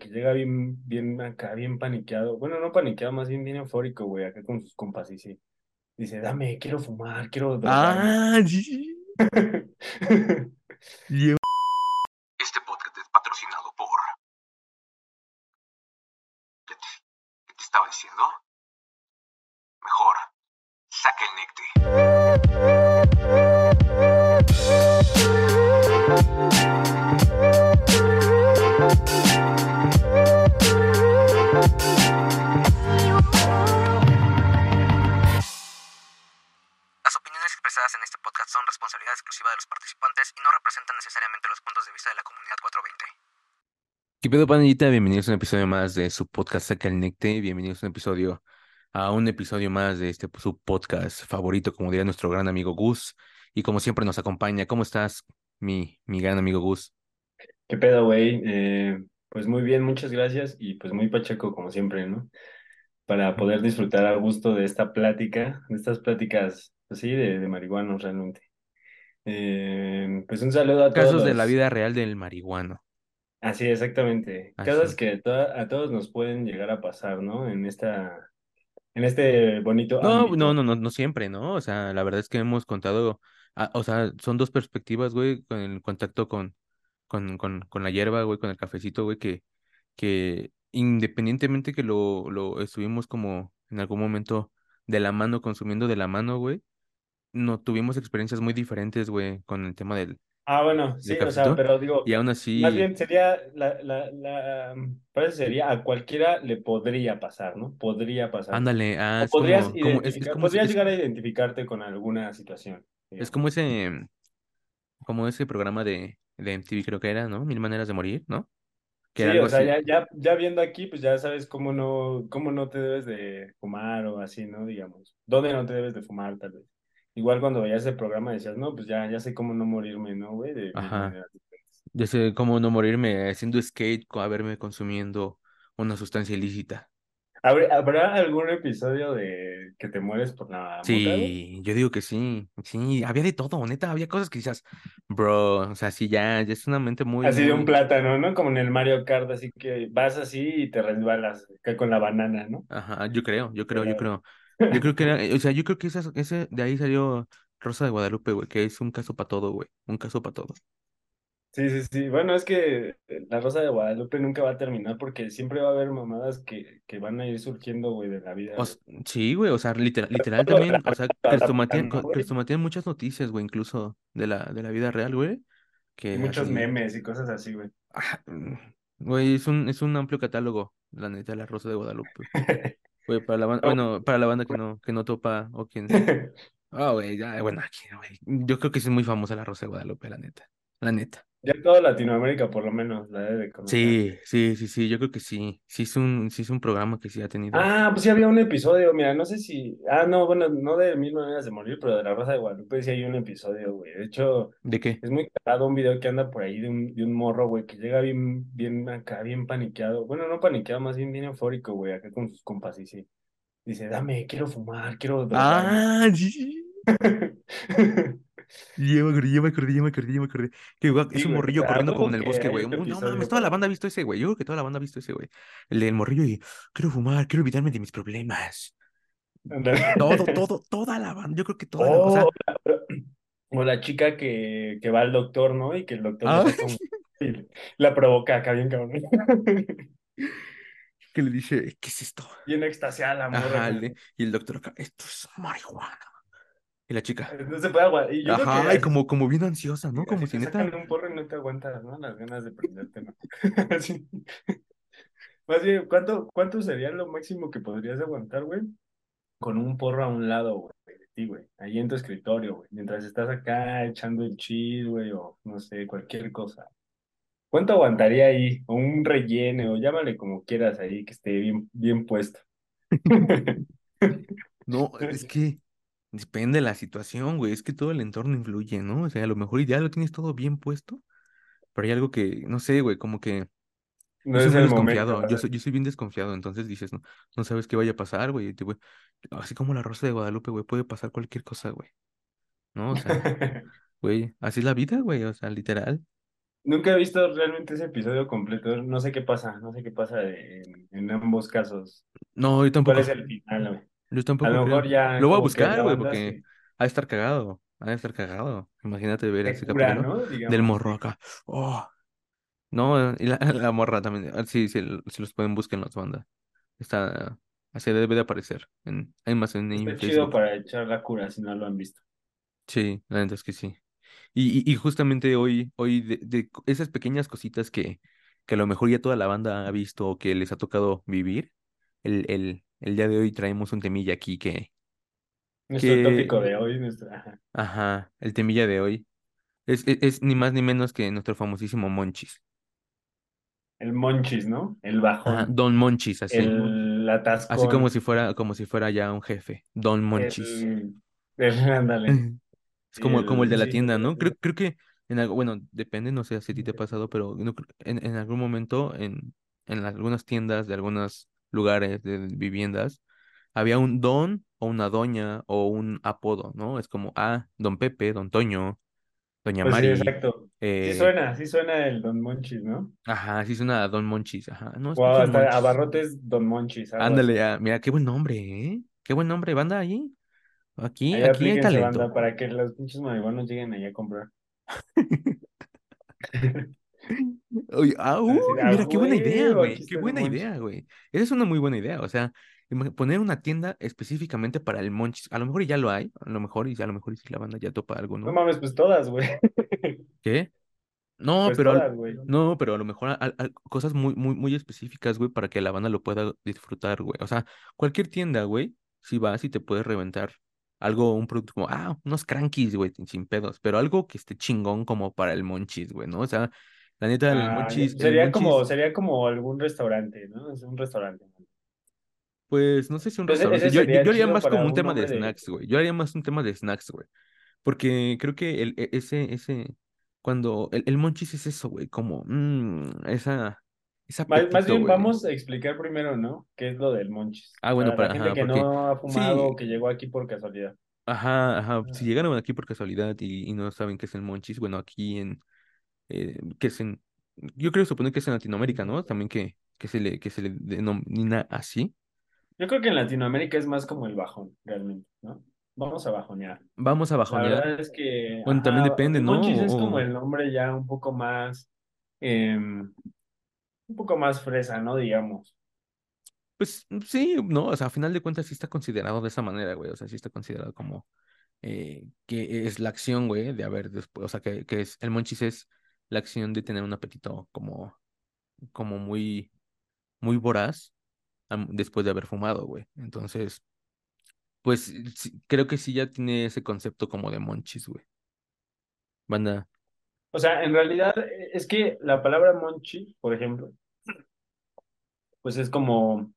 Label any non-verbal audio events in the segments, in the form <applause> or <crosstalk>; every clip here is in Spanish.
que llega bien, bien acá, bien paniqueado. Bueno, no paniqueado, más bien bien eufórico, güey, acá con sus compas y sí. Dice, dame, quiero fumar, quiero drogarme. Ah, sí. <laughs> Este podcast es patrocinado por... ¿Qué te, qué te estaba diciendo? Mejor, saca el necte. Expresadas en este podcast son responsabilidad exclusiva de los participantes y no representan necesariamente los puntos de vista de la comunidad 420. ¿Qué pedo, pandillita? Bienvenidos a un episodio más de su podcast Saca el Necte. Bienvenidos a un episodio, a un episodio más de este su podcast favorito, como diría nuestro gran amigo Gus. Y como siempre nos acompaña. ¿Cómo estás, mi, mi gran amigo Gus? ¿Qué pedo, güey? Eh, pues muy bien, muchas gracias y pues muy pacheco como siempre, ¿no? Para poder disfrutar a gusto de esta plática, de estas pláticas, pues sí, de, de marihuanos realmente. Eh, pues un saludo a todos Casos de la vida real del marihuano. Así, exactamente. Así. Cosas que to- a todos nos pueden llegar a pasar, ¿no? En esta, en este bonito No, ámbito. no, no, no, no siempre, ¿no? O sea, la verdad es que hemos contado, ah, o sea, son dos perspectivas, güey, con el contacto con, con, con, con la hierba, güey, con el cafecito, güey, que, que independientemente que lo, lo estuvimos como en algún momento de la mano, consumiendo de la mano, güey, no tuvimos experiencias muy diferentes, güey, con el tema del, Ah, bueno, del sí, o sea, pero digo, Y aún más así, bien sería, la, la, la frase sería, a cualquiera le podría pasar, ¿no? Podría pasar. ándale, ah, es podrías como, como, es, es identificar, como, ese- podrías es, llegar a identificarte con alguna situación. es como ese, como ese programa de, de MTV creo que era, ¿no? Mil maneras de morir, ¿no? Que Sí, o sea, ya, ya, ya viendo aquí, pues ya sabes cómo no, cómo no te debes de fumar o así, ¿no? Digamos, dónde no te debes de fumar, tal vez. Igual cuando veías el programa decías, no, pues ya, ya sé cómo no morirme, ¿no, güey? De Ajá. Yo sé cómo no morirme haciendo skate, haberme consumiendo una sustancia ilícita. ¿Habrá, algún episodio de que te mueres por la? Sí, yo digo que sí, sí, había de todo, neta, había cosas que decías, bro, o sea, sí, ya, ya es una mente muy, Así de un plátano, ¿no? Como en el Mario Kart, así que vas así y te resbalas con la banana, ¿no? ajá, yo creo, yo creo, yo creo, yo <laughs> creo que era, o sea, yo creo que esas, ese, de ahí salió Rosa de Guadalupe, güey, que es un caso para todo, güey, un caso para todo. Sí, sí, sí. Bueno, es que la Rosa de Guadalupe nunca va a terminar porque siempre va a haber mamadas que, que van a ir surgiendo, güey, de la vida. O güey. sí, güey, o sea, literal, literal también, o sea, <laughs> crestomatían muchas noticias, güey, incluso de la, de la vida real, güey, que muchos así, memes y cosas así, güey. ah, mm, güey, es un, es un amplio catálogo, la neta, la Rosa de Guadalupe. <laughs> Güey, para la banda, No, bueno, para la banda que no, que no topa, o quien, <laughs> ah, güey, ya, bueno, aquí, güey, yo creo que sí es muy famosa la Rosa de Guadalupe, la neta, la neta. Ya toda Latinoamérica, por lo menos, la debe de conocer. Sí, sí, sí, sí, yo creo que sí, sí es un, sí es un programa que sí ha tenido. Ah, pues sí había un episodio, mira, no sé si. Ah, no, bueno, no de Mil Maneras de Morir, pero de la Rosa de Guadalupe sí hay un episodio, güey. De hecho, ¿De qué? es muy cagado un video que anda por ahí de un, de un morro, güey, que llega bien, bien acá, bien paniqueado. Bueno, no paniqueado, más bien bien eufórico, güey, acá con sus compas y sí. Dice, dame, quiero fumar, quiero drogarme. Ah, sí. <laughs> Ya me acordé, ya me acordé, ya me acordé, ya me acordé. Que guau, es un güey, morrillo corriendo como en el que bosque, güey. No mames, toda la banda ha visto ese, güey. Yo creo que toda la banda ha visto ese, güey. El del morrillo y quiero fumar, quiero olvidarme de mis problemas. Todo, <laughs> todo, toda la banda. Yo creo que toda la, Oh, la- <clears throat> o la chica que, que va al doctor, ¿no? Y que el doctor ah, la provoca acá bien cabrón. <laughs> que le dice, ¿qué es esto? Bien extasiada la morra. Ajá, y el doctor acá, esto es marihuana. Y la chica, No se puede aguantar. Y yo creo que ajá, y como, como bien ansiosa, ¿no? Como si neta. un porro y no te aguantas, ¿no? Las ganas de prenderte, ¿no? <laughs> Así. Más bien, ¿cuánto, cuánto sería lo máximo que podrías aguantar, güey? Con un porro a un lado, güey, de ti, güey. Ahí en tu escritorio, güey. Mientras estás acá echando el chill, güey, o no sé, cualquier cosa. ¿Cuánto aguantaría ahí? O un relleno, o llámale como quieras ahí, que esté bien, bien puesto. <laughs> No, es que depende de la situación, güey. Es que todo el entorno influye, ¿no? O sea, a lo mejor ya lo tienes todo bien puesto, pero hay algo que, no sé, güey, como que No yo soy es momento. desconfiado. Yo soy, yo soy bien desconfiado, entonces dices, no, no sabes qué vaya a pasar, güey. Así como la Rosa de Guadalupe, güey, puede pasar cualquier cosa, güey. ¿No? O sea, <laughs> güey, así es la vida, güey, o sea, literal. Nunca he visto realmente ese episodio completo. No sé qué pasa, no sé qué pasa en, en ambos casos. No, yo ¿Cuál tampoco. es el final, güey? Yo A tampoco lo mejor ya Lo voy a buscar, güey, porque se, ha de estar cagado. Ha de estar cagado. Imagínate ver se ese capítulo ¿no? del morro acá. Oh, no, y la, <laughs> la morra también. Ah, Sí, sí, si los pueden buscar en las bandas. Está, así debe de aparecer. En, hay más en, Está chido Facebook. para echar la cura si no lo han visto. Sí, la neta es que sí. Y, y, y justamente hoy, hoy de, de esas pequeñas cositas que, que a lo mejor ya toda la banda ha visto o que les ha tocado vivir, el, el, el día de hoy traemos un temilla aquí que, Nuestro que, tópico de hoy, nuestra, ajá, ajá, el temilla de hoy es, es, es ni más ni menos que nuestro famosísimo Monchis. el monchis, ¿no? El Ajá, bajón, Don Monchis, así. el Así como si fuera, como si fuera ya un jefe. Don Monchis. el, el, <laughs> ándale, Es como, como el de el, la sí, tienda, ¿no? <laughs> Creo, creo que en algo, bueno, depende, no sé si a ti te ha pasado, pero en, en algún momento en, en algunas tiendas de algunos lugares de viviendas había un don o una doña o un apodo, ¿no? Es como, ah, don Pepe, don Toño, doña pues sí, exacto. Sí eh, suena, sí suena el Don Monchis, ¿no? ajá, sí suena a don Monchis, ajá, no, pinche hasta Monchis. Abarrotes Don Monchis, Ándale, ya, mira, qué buen nombre, ¿eh? Qué buen nombre, banda ahí. Aquí, aquí hay banda, talento. para que los pinches marihuanos lleguen ahí a comprar. <laughs> Oye, ah, ah, mira, qué buena idea, aquí güey. Qué buena idea, güey. Esa es una muy buena idea. O sea, poner una tienda específicamente para el monchis. A lo mejor ya lo hay, a lo mejor, y a lo mejor y si la banda ya topa algo, No ¿no? mames, pues todas, güey. ¿Qué? No, Pues pero todas, no, pero a lo mejor cosas muy, muy, muy específicas, güey, para que la banda lo pueda disfrutar, güey. O sea, cualquier tienda, güey, si vas y te puedes reventar algo, un producto como, ah, unos crankies, güey, sin pedos, pero algo que esté chingón como para el monchis, güey, ¿no? O sea, la neta, el Ah, ya- monchis, el sería como, monchis. sería como algún restaurante, ¿no? Es un restaurante. Pues no sé si un Entonces, restaurante. Yo, yo, sería yo haría más como un tema de snacks, güey. Yo haría más un tema de snacks, güey. Porque creo que el, e- ese, ese, cuando el, el monchis es eso, güey, como mm, esa, ese Más, bien vamos a explicar primero, ¿no? ¿Qué es lo del monchis? Ah, bueno, Para la para, gente ajá, que porque no ha fumado sí, o que llegó aquí por casualidad. ajá, ajá. Si Ah, llegaron aquí por casualidad y, y no saben qué es el monchis, bueno, aquí en, eh, que es en, yo creo suponer que es en Latinoamérica, ¿no? También que, que se le, que se le denomina así. Yo creo que en Latinoamérica es más como el bajón, realmente, ¿no? Vamos a bajonear. Vamos a La bajonear. verdad es que, Bueno, también ajá, depende, el ¿no? monchis es O- como el nombre ya un poco más, em, un poco más fresa, ¿no? Digamos. Pues sí, no, o sea, a final de cuentas sí está considerado de esa manera, güey, o sea, sí está considerado como eh, que es la acción, güey, de haber después, o sea, que, que es, el monchis es la acción de tener un apetito como, como muy, muy voraz después de haber fumado, güey. Entonces, pues sí, creo que sí ya tiene ese concepto como de monchis, güey. Banda, O sea, en realidad eh, es que la palabra monchi, por ejemplo, pues es como,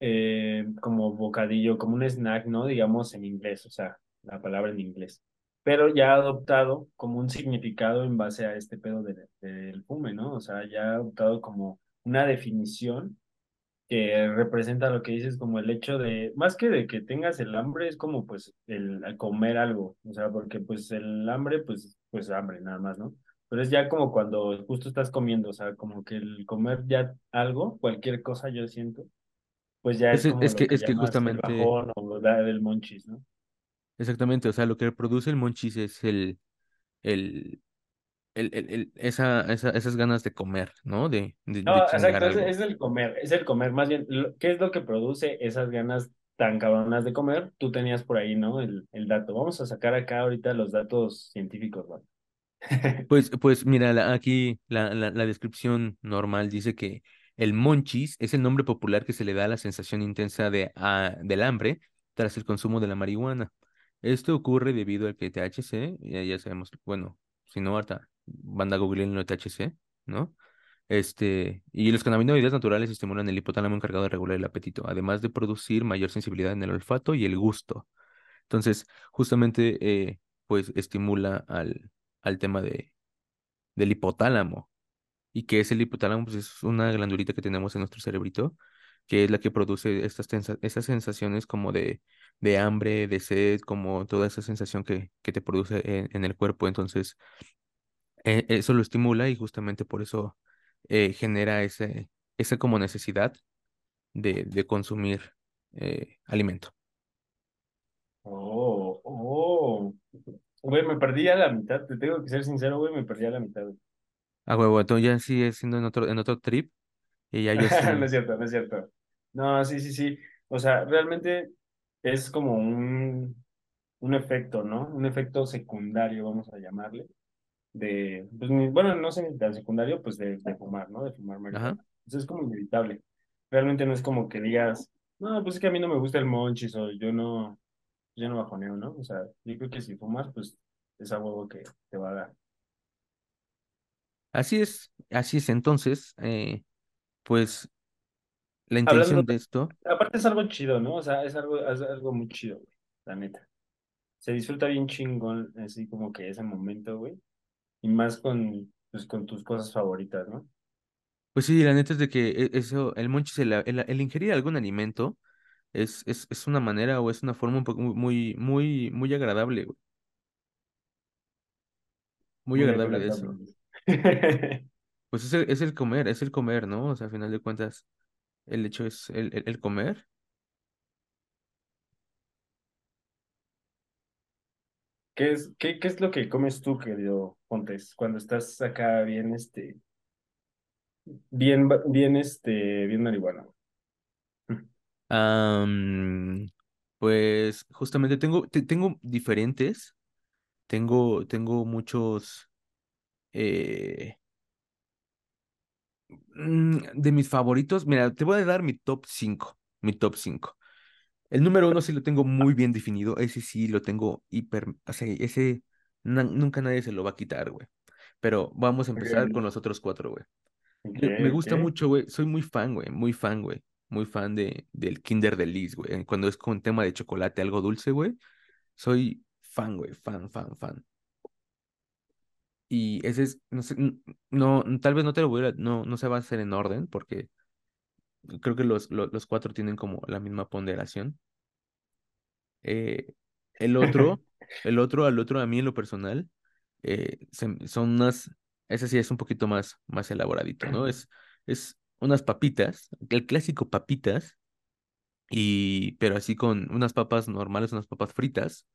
eh, como bocadillo, como un snack, ¿no? Digamos en inglés, o sea, la palabra en inglés. Pero ya ha adoptado como un significado en base a este pedo de- del fume, ¿no? O sea, ya ha adoptado como una definición que representa lo que dices como el hecho de, más que de que tengas el hambre, es como pues el, comer algo, o sea, porque pues el hambre, pues, pues hambre, nada más, ¿no? Pero es ya como cuando justo estás comiendo, o sea, como que el comer ya algo, cualquier cosa yo siento, pues ya es es, como es lo que, que es que llamas el justamente, bajón o la del monchis, ¿no? Exactamente, o sea, lo que produce el monchis es el, el, el, el, el- esa, esa, esas ganas de comer, ¿no? De, de, de No, chingar exacto, es el comer, es el comer, más bien, lo- ¿qué es lo que produce esas ganas tan cabronas de comer? Tú tenías por ahí, ¿no? El, el dato. Vamos a sacar acá ahorita los datos científicos, ¿no? <laughs> Pues, pues mira, la- aquí la, la, la descripción normal dice que el monchis es el nombre popular que se le da a la sensación intensa de, ah, del hambre tras el consumo de la marihuana. Esto ocurre debido al que THC, ya, ya sabemos, bueno, si no, ahorita banda googleando el THC, ¿no? Este, y los cannabinoides naturales estimulan el hipotálamo encargado de regular el apetito, además de producir mayor sensibilidad en el olfato y el gusto. Entonces, justamente, eh, pues estimula al, al tema de del hipotálamo. ¿Y qué es el hipotálamo? Pues es una glandulita que tenemos en nuestro cerebrito, que es la que produce estas, estas sensaciones como de, de hambre, de sed, como toda esa sensación que, que te produce en, en el cuerpo. Entonces, eh, eso lo estimula y justamente por eso eh, genera ese, esa como necesidad de, de consumir eh, alimento. Oh, oh. Güey, me perdí a la mitad, te tengo que ser sincero, güey, me perdí a la mitad. güey. Ah, huevo, entonces ya sigue siendo en otro, en otro trip y ya <laughs> yo No sí. es cierto, no es cierto. No, sí, sí, sí. O sea, realmente es como un, un efecto, ¿no? Un efecto secundario, vamos a llamarle, de, pues, bueno, no sé ni tan secundario, pues de, de fumar, ¿no? De fumar marihuana. Eso es como inevitable. Realmente no es como que digas, no, pues es que a mí no me gusta el monchis o yo no, yo no bajoneo, ¿no? O sea, yo creo que si fumas, pues es a huevo que te va a dar. Así es, así es. Entonces, eh, pues la Hablando, intención de esto, aparte es algo chido, ¿no? O sea, es algo, es algo muy chido, güey, la neta. Se disfruta bien chingón, así como que ese momento, güey. Y más con, pues, con tus cosas favoritas, ¿no? pues sí, la neta es de que e- eso, el monchis, el, el, el ingerir algún alimento es, es, es una manera o es una forma un poco muy, muy, muy, agradable, güey. Muy Muy agradable de agradable. eso. <laughs> Pues es el, es el comer, es el comer, ¿no? O sea, a final de cuentas, el hecho es el, el, el comer. ¿Qué es, qué, qué es lo que comes tú, querido Pontes, cuando estás acá bien, este, bien, bien, este, bien marihuana? Pues justamente tengo, te- tengo diferentes, tengo, tengo muchos eh, de mis favoritos. Mira, te voy a dar mi top 5, mi top 5. El número uno sí lo tengo muy bien definido, ese sí lo tengo hiper, o sea, ese nunca nadie se lo va a quitar, güey. Pero vamos a empezar con los otros cuatro, güey. me gusta mucho, güey. Soy muy fan, güey. Muy fan, güey. Muy fan de, del Kinder de Liz, güey. Cuando es con tema de chocolate, algo dulce, güey. Soy fan, güey. Fan, fan, fan. Y ese es, no sé, no, tal vez no te lo voy a, no, no se va a hacer en orden, porque creo que los, los, los cuatro tienen como la misma ponderación. Eh, el otro, <laughs> el otro, al otro, a mí en lo personal, eh, se- son unas, ese sí es un poquito más, más elaboradito, ¿no? Es, es unas papitas, el clásico papitas y pero así con unas papas normales, unas papas fritas,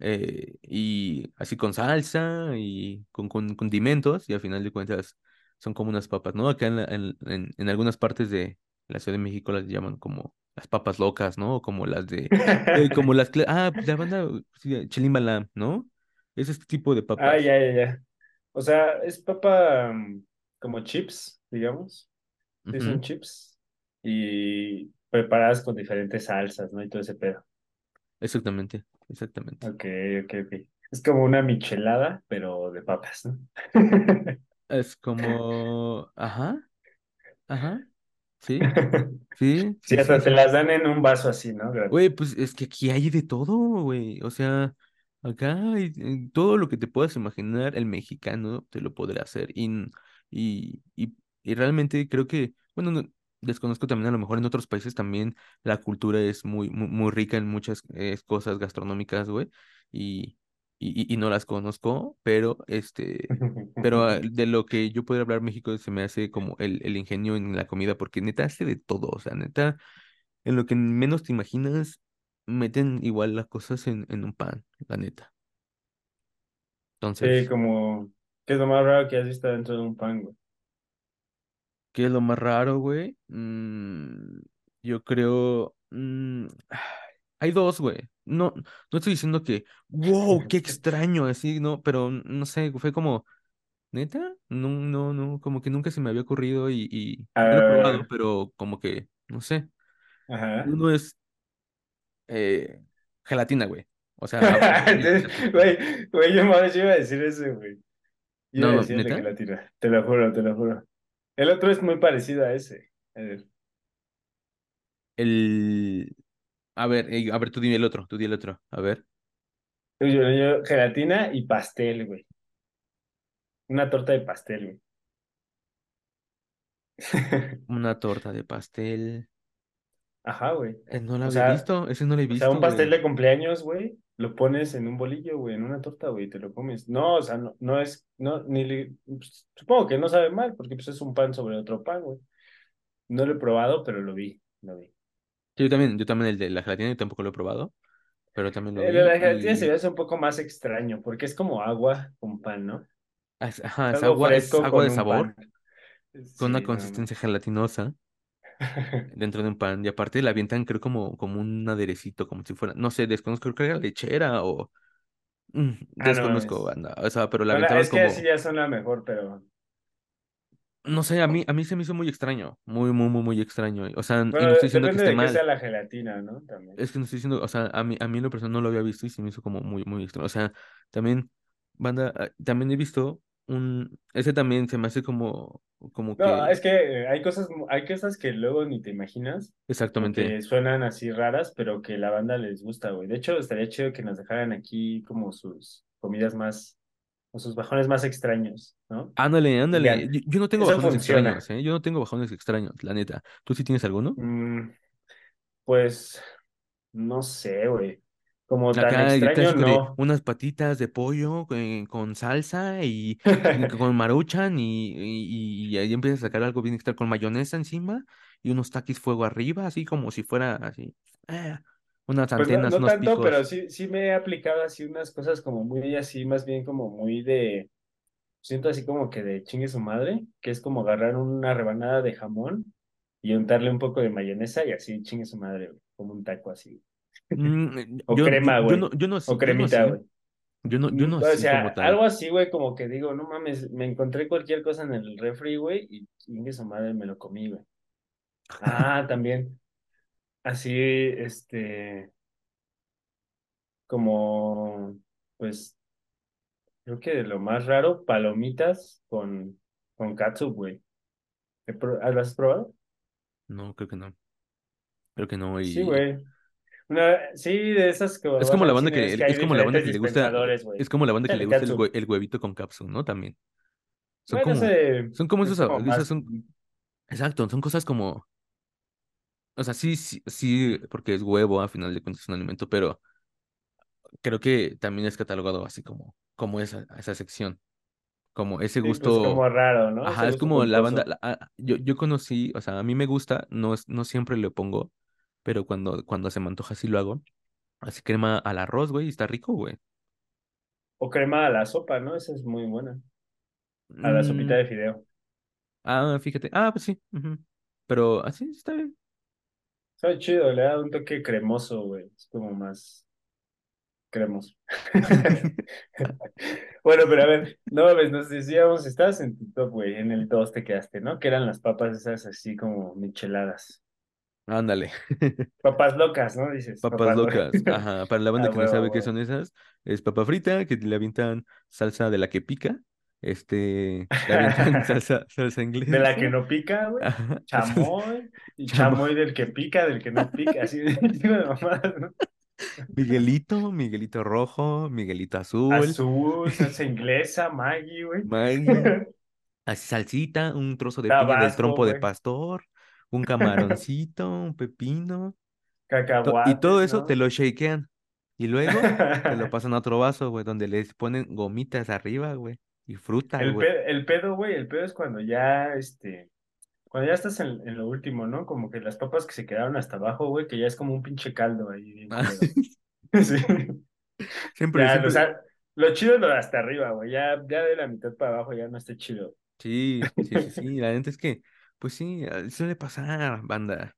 eh, y así con salsa y con, con condimentos, y al final de cuentas son como unas papas, ¿no? Acá en, la- en, en, en algunas partes de la Ciudad de México las llaman como las papas locas, ¿no? O como las de, eh, <laughs> como las, ah, la banda sí, Chilimbalam, ¿no? Es este tipo de Ah, papas. ya, ya, ya. O sea, es papa mm, como chips, digamos. Sí, son Ujú, chips. Y preparadas con diferentes salsas, ¿no? Y todo ese pedo. Exactamente, exactamente. Ok, ok, ok. Es como una michelada, pero de papas, ¿no? <laughs> Es <laughs> como, ajá, ajá, sí, sí, <laughs> Sí, sí, sí, hasta te sí. las dan en un vaso así, ¿no? Güey, pues es que aquí hay de todo, güey. O sea, acá hay eh, todo lo que te puedas imaginar, el mexicano te lo podrá hacer. Y, y, y, y realmente creo que, bueno, no- desconozco también a lo mejor en otros países también la cultura es muy, muy, muy rica en muchas eh, cosas gastronómicas, güey. Y, y, y no las conozco, pero este, pero ah, <laughs> de lo que yo puedo hablar México se me hace como el, el ingenio en la comida, porque neta hace de todo, o sea, neta. En lo que menos te imaginas, meten igual las cosas en, en un pan, la neta. Sí, Entonces, como, ¿qué es lo más raro que has visto dentro de un pan, güey? ¿Qué es lo más raro, güey? Mm, yo creo... mm, <sighs> hay dos, güey. No, no estoy diciendo que, wow, qué extraño, así, no, pero no sé, fue como, ¿neta? No, no, no, como que nunca se me había ocurrido y, y lo he probado, pero como que, no sé. ajá. Uno es eh, gelatina, güey. O sea. <laughs> Güey, güey, yo, yo iba a decir eso, güey. Iba a No, decir el de ¿neta? gelatina. Te lo juro, te lo juro. El otro es muy parecido a ese. A ver, El... A ver, eh, a ver, tú dime el otro, tú di el otro. A ver, yo, yo, gelatina y pastel, güey. Una torta de pastel, güey. <laughs> una torta de pastel. Ajá, güey. Eh, no la O había sea, visto, ese no lo he o sea, un visto, pastel güey. de cumpleaños, güey. Lo pones en un bolillo, güey, en una torta, güey, y te lo comes. No, o sea, no, no es, no, ni le- pues, supongo que no sabe mal, porque pues es un pan sobre otro pan, güey. No lo he probado, pero lo vi, lo vi. Sí, yo también, yo también el de la gelatina, yo tampoco lo he probado, pero también lo El vi. de la gelatina y- se me hace un poco más extraño, porque es como agua con pan, ¿no? Ah, Ajá, es agua, es agua de sabor, pan. con una Sí, no, consistencia gelatinosa <laughs> dentro de un pan. Y aparte la avientan, creo, como, como un aderecito, como si fuera, no sé, desconozco, creo que era lechera o... mm, Ah, no desconozco, mames. banda. O sea, pero la Bueno, aventaban es que como... así ya suena mejor, pero... No sé, a mí, a mí se me hizo muy extraño, muy, muy, muy, muy extraño. O sea, y no estoy diciendo que esté de qué sea mal. la gelatina, ¿no? También. Es que no estoy diciendo, o sea, a mí, a mí en lo personal no lo había visto y se me hizo como muy, muy extraño. O sea, también, banda, ah, también he visto un, ese también se me hace como, como No, que, es que hay cosas, hay cosas que luego ni te imaginas, exactamente, que suenan así raras, pero que la banda les gusta, güey. De hecho, estaría chido que nos dejaran aquí como sus comidas más, o sus bajones más extraños, ¿no? ándale, ándale. Yo, yo no tengo eso bajones funciona. extraños, ¿eh? Yo no tengo bajones extraños, la neta. ¿Tú sí tienes alguno? Mm, pues, no sé, güey. Como tan Acá extraño, no. unas patitas de pollo eh, con salsa y, <laughs> <laughs> con maruchan y, y, y ahí empiezas a sacar algo bien extra con mayonesa encima y unos taquis fuego arriba, así como si fuera así. eh, unas Pues no, antenas, no unos tanto, pero picos. sí, sí me he aplicado así unas cosas como muy así, más bien como muy de, siento así como que de chingue su madre, que es como agarrar una rebanada de jamón y untarle un poco de mayonesa y así chingue su madre, como un taco así. Mm, O yo, crema, yo güey, no, yo no así, o cremita, güey. yo no, yo no O así sea, como tal. algo así, güey, como que digo, no mames, me encontré cualquier cosa en el refri, güey, y chingue su madre me lo comí, güey. Ah, <laughs> también, así, este, como, pues, Creo que de lo más raro, palomitas con, con catsup, güey. ¿He pro- ¿Las has probado? No, creo que no. Creo que no. Sí, Y güey. Una, sí, de esas que es como la banda que, es que hay es como la banda que le gusta, es como la banda que le gusta el, hue- el huevito con cápsula, ¿no? También. Son Bueno, como, ese son como es esos, como esas son, exacto, son cosas como, o sea, sí, sí, sí, porque es huevo, a final de cuentas es un alimento, pero creo que también es catalogado así como, como esa, esa sección, como ese Sí, pues como gusto, raro, ¿no? Ajá, es gusto como la banda, la- ah, yo, yo conocí, o sea, a mí me gusta, no, no siempre le pongo, pero cuando, cuando se me antoja sí lo hago, así crema al arroz, güey, y está rico, güey. O crema a la sopa, ¿no? Esa es muy buena. A la sopita Mm, de fideo. ah, fíjate, ah, pues sí. Pero así está bien. Sabe chido, le da un toque cremoso, güey. Es como más cremoso. <laughs> <laughs> Bueno, pero a ver, no mames, nos decíamos, estabas en tu top, güey, en el 2 te quedaste, ¿no? Que eran las papas esas así como micheladas. Ándale. <laughs> Papas locas, ¿no? Dices, Papas papas locas. locas. Ajá. Para la <laughs> banda Ah, que no sabe qué son esas, es papa frita, que le avientan salsa de la que pica. Este, le avientan <laughs> salsa, salsa De la que inglesa. no pica, güey. Chamoy. Y Chamo. chamoy del que pica, del que no pica, así de de mamadas, ¿no? Miguelito, Miguelito rojo, Miguelito azul, Azul, salsa inglesa, Maggi, güey. Maggi, así salsita, un trozo de piña del Tabasco, trompo de pastor, un camaroncito, un pepino. <laughs> to- y todo eso te lo shakean. Y luego te lo <laughs> pasan a otro vaso, güey, donde les ponen gomitas arriba, güey. Y fruta, El, güey. pe- el pedo, güey, el pedo es cuando ya, este, cuando ya estás en, en lo último, ¿no? Como que las papas que se quedaron hasta abajo, güey, que ya es como un pinche caldo ahí, Ah. <laughs> Sí. Siempre, Ya, o siempre. sea, lo chido es lo de hasta arriba, güey, ya, ya de la mitad para abajo ya no está chido. Sí, sí, sí, sí. La neta es que, pues sí, ah, suele pasar, banda.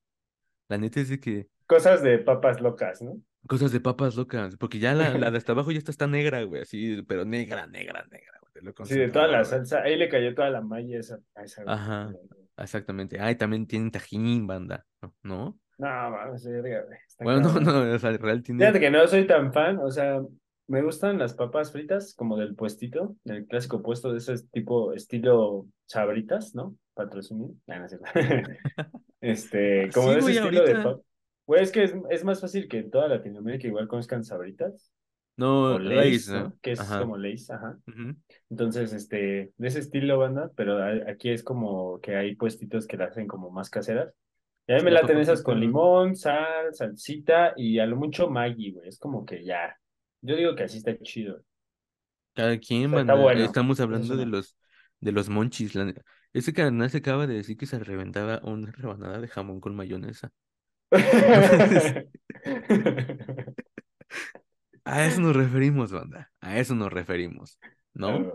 La neta es de que Cosas de papas locas, ¿no? cosas de papas locas, porque ya la, la de hasta abajo ya está, está negra, güey, así, pero negra, negra, negra, güey, Sí, de toda la güey. salsa, ahí le cayó toda la malla esa, a esa, güey. Ajá, exactamente. Ay, también tienen tajín, banda, ¿no? ¿No? No, mames, verga, güey, Bueno, <laughs> no, cabrón. no, o sea, real tiene. Fíjate que no soy tan fan, o sea, me gustan las papas fritas como del puestito, del clásico puesto de ese tipo estilo sabritas, ¿no? Patrocinio. Ah, no es cierto. <laughs> <laughs> Este, como Sí, de ese güey, estilo de pap. Güey, es que es, es más fácil que en toda Latinoamérica igual conozcan sabritas No, o Lays, ¿no? ¿no? Que es Ajá. como Lay's, ajá. Entonces, este, de ese estilo, banda, pero aquí es como que hay puestitos que la hacen como más caseras. Y a mí me La laten esas con limón, sal, salsita y a lo mucho Maggi, güey. Es como que ya. Yo digo que así está chido. Cada quien, está bueno. Estamos hablando de los, de los monchis. la Ese carnal se acaba de decir que se reventaba una rebanada de jamón con mayonesa. <laughs> A eso nos referimos, banda. A eso nos referimos. ¿No?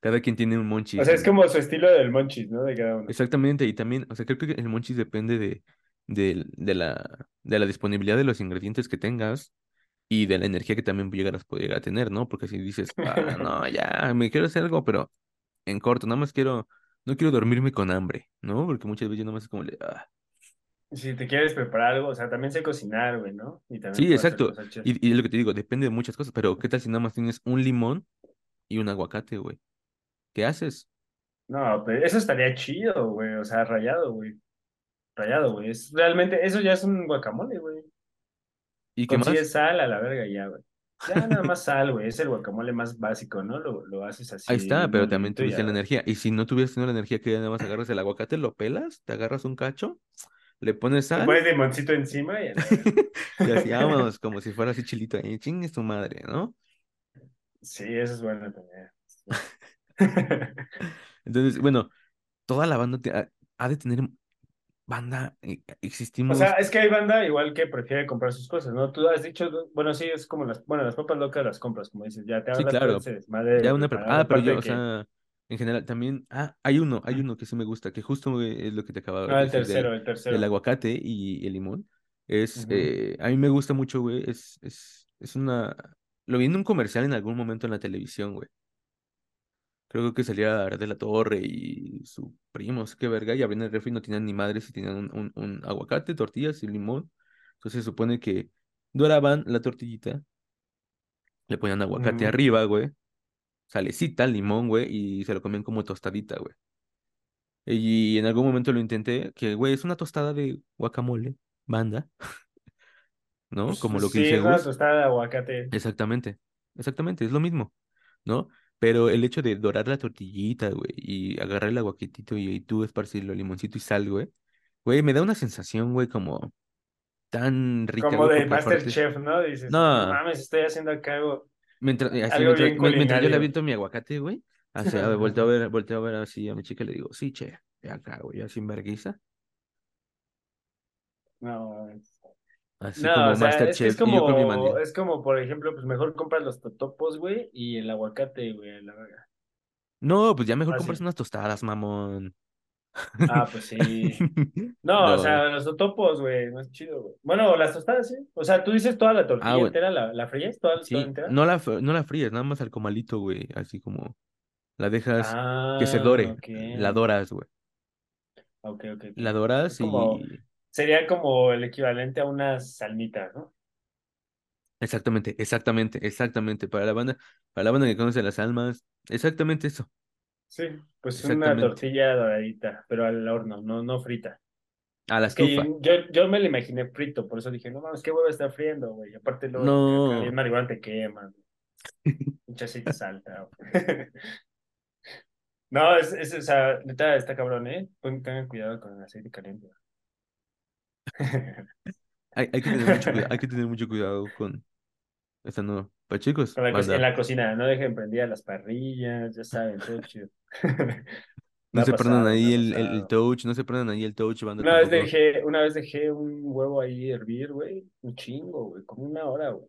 Cada quien tiene un monchis. O sea, es como su estilo del monchis, ¿no? De cada uno. Exactamente, y también, o sea, creo que el monchis depende de, de, de la, de la disponibilidad de los ingredientes que tengas y de la energía que también llegarás a llegar a tener, ¿no? Porque si dices, ah, <laughs> no, ya, me quiero hacer algo, pero en corto, nada más quiero, no quiero dormirme con hambre, ¿no? Porque muchas veces nada más es como, de, ah. Si te quieres preparar algo, o sea, también sé cocinar, güey, ¿no? Y también Sí, exacto, y, y es lo que te digo, depende de muchas cosas, pero ¿qué tal si nada más tienes un limón y un aguacate, güey? ¿Qué haces? No, pero eso estaría chido, güey. O sea, rayado, güey. Rayado, güey. Es realmente, eso ya es un guacamole, güey. ¿Y qué más? Consigues sal a la verga ya, güey. Ya nada más sal, güey. Es el guacamole más básico, ¿no? Lo, lo haces así. Ahí está, pero también tuviste la energía. Y si no tuvieras tenido la energía que ya nada más agarras el aguacate, lo pelas, te agarras un cacho, le pones Le sal pones limoncito encima y <laughs> y así vámonos, <laughs> como si fuera así chilito ahí, chingue tu madre, ¿no? Sí, eso es bueno también. <laughs> Entonces, bueno, toda la banda te- ha, ha de tener banda, eh, O existimos. sea, es que hay banda igual que prefiere comprar sus cosas, ¿no? Tú has dicho, bueno, sí, es como las, bueno, las papas locas las compras, como dices, ya te Sí, ahorras todo claro, desmadre ya de una Ah, pero yo, de o que, sea, en general también, ah, hay uno, hay uno que sí me gusta, que justo güey, es lo que te acababa ah, de el decir del, tercero, el tercero. aguacate y el limón. Es, eh, a mí me gusta mucho, güey, es, es, es una, lo vi en un comercial en algún momento en la televisión, güey. Creo que salía de la Torre y su primo, sé qué verga, y abrían el refri y no tenían ni madres y tenían un, un, un aguacate, tortillas y limón. Entonces se supone que doraban la tortillita, le ponían aguacate Ujú. arriba, güey, salecita, limón, güey, y se lo comían como tostadita, güey. Y en algún momento lo intenté, que, güey, es una tostada de guacamole, banda, <laughs> ¿no? Pues, Como lo que sí, dice es una tostada de aguacate. Exactamente, exactamente, es lo mismo, ¿no? Pero el hecho de dorar la tortillita, güey, y agarrar el aguacatito y, y tú esparcirlo, limoncito y sal, güey, güey, me da una sensación, güey, como tan rica, Como güey, de Masterchef, ¿no? Dices, no mames, estoy haciendo acá algo, mientras, eh, así, algo mientras, bien mi- mientras yo le aviento mi aguacate, güey, <laughs> así, a ver, volteo a ver, volteo a ver así a mi chica y le digo, sí, che, acá, güey, así en vergüenza, No, así no, como o sea, es que es Masterchef, con mi como, es como, por ejemplo, pues mejor compras los totopos, güey, y el aguacate, güey, la verga. No, pues ya mejor compras unas tostadas, mamón. Ah, pues <laughs> sí. No, o No, sea, los totopos, güey, más chido, güey. Bueno, las tostadas, sí. O sea, tú dices toda la ah, tortilla bueno. entera, ¿la, la fríes? ¿Toda, toda Sí, entera? no la, no la fríes, nada más al comalito, güey. Así como la dejas que se Ah, dore. La doras, güey. Ok, ok, ok. La Es doras como, y... sería como el equivalente a unas salmitas, ¿no? Exactamente, exactamente, exactamente. Para la banda, para la banda que conoce las almas, exactamente eso. Sí, pues una tortilla doradita, pero al horno, no, no frita. A la que yo, yo me lo imaginé frito, por eso dije, no mames, qué huevo está friendo, güey. Aparte luego No. bien marihuana te quema, güey. <laughs> Mucha aceite salta, güey. <laughs> No, es, es, o sea, neta, está cabrón, ¿eh? Tengan cuidado con el aceite caliente. Hay, hay que tener mucho cuidado, hay que tener mucho cuidado con esta no. Para chicos, la co- en la cocina, no dejen prendidas las parrillas, ya saben, todo <laughs> chido. no se prendan pasado, ahí el, el, touch, no se prendan ahí el touch, banda, Una vez dejé, una vez dejé un huevo ahí hervir, güey, un chingo, güey, como una hora, güey.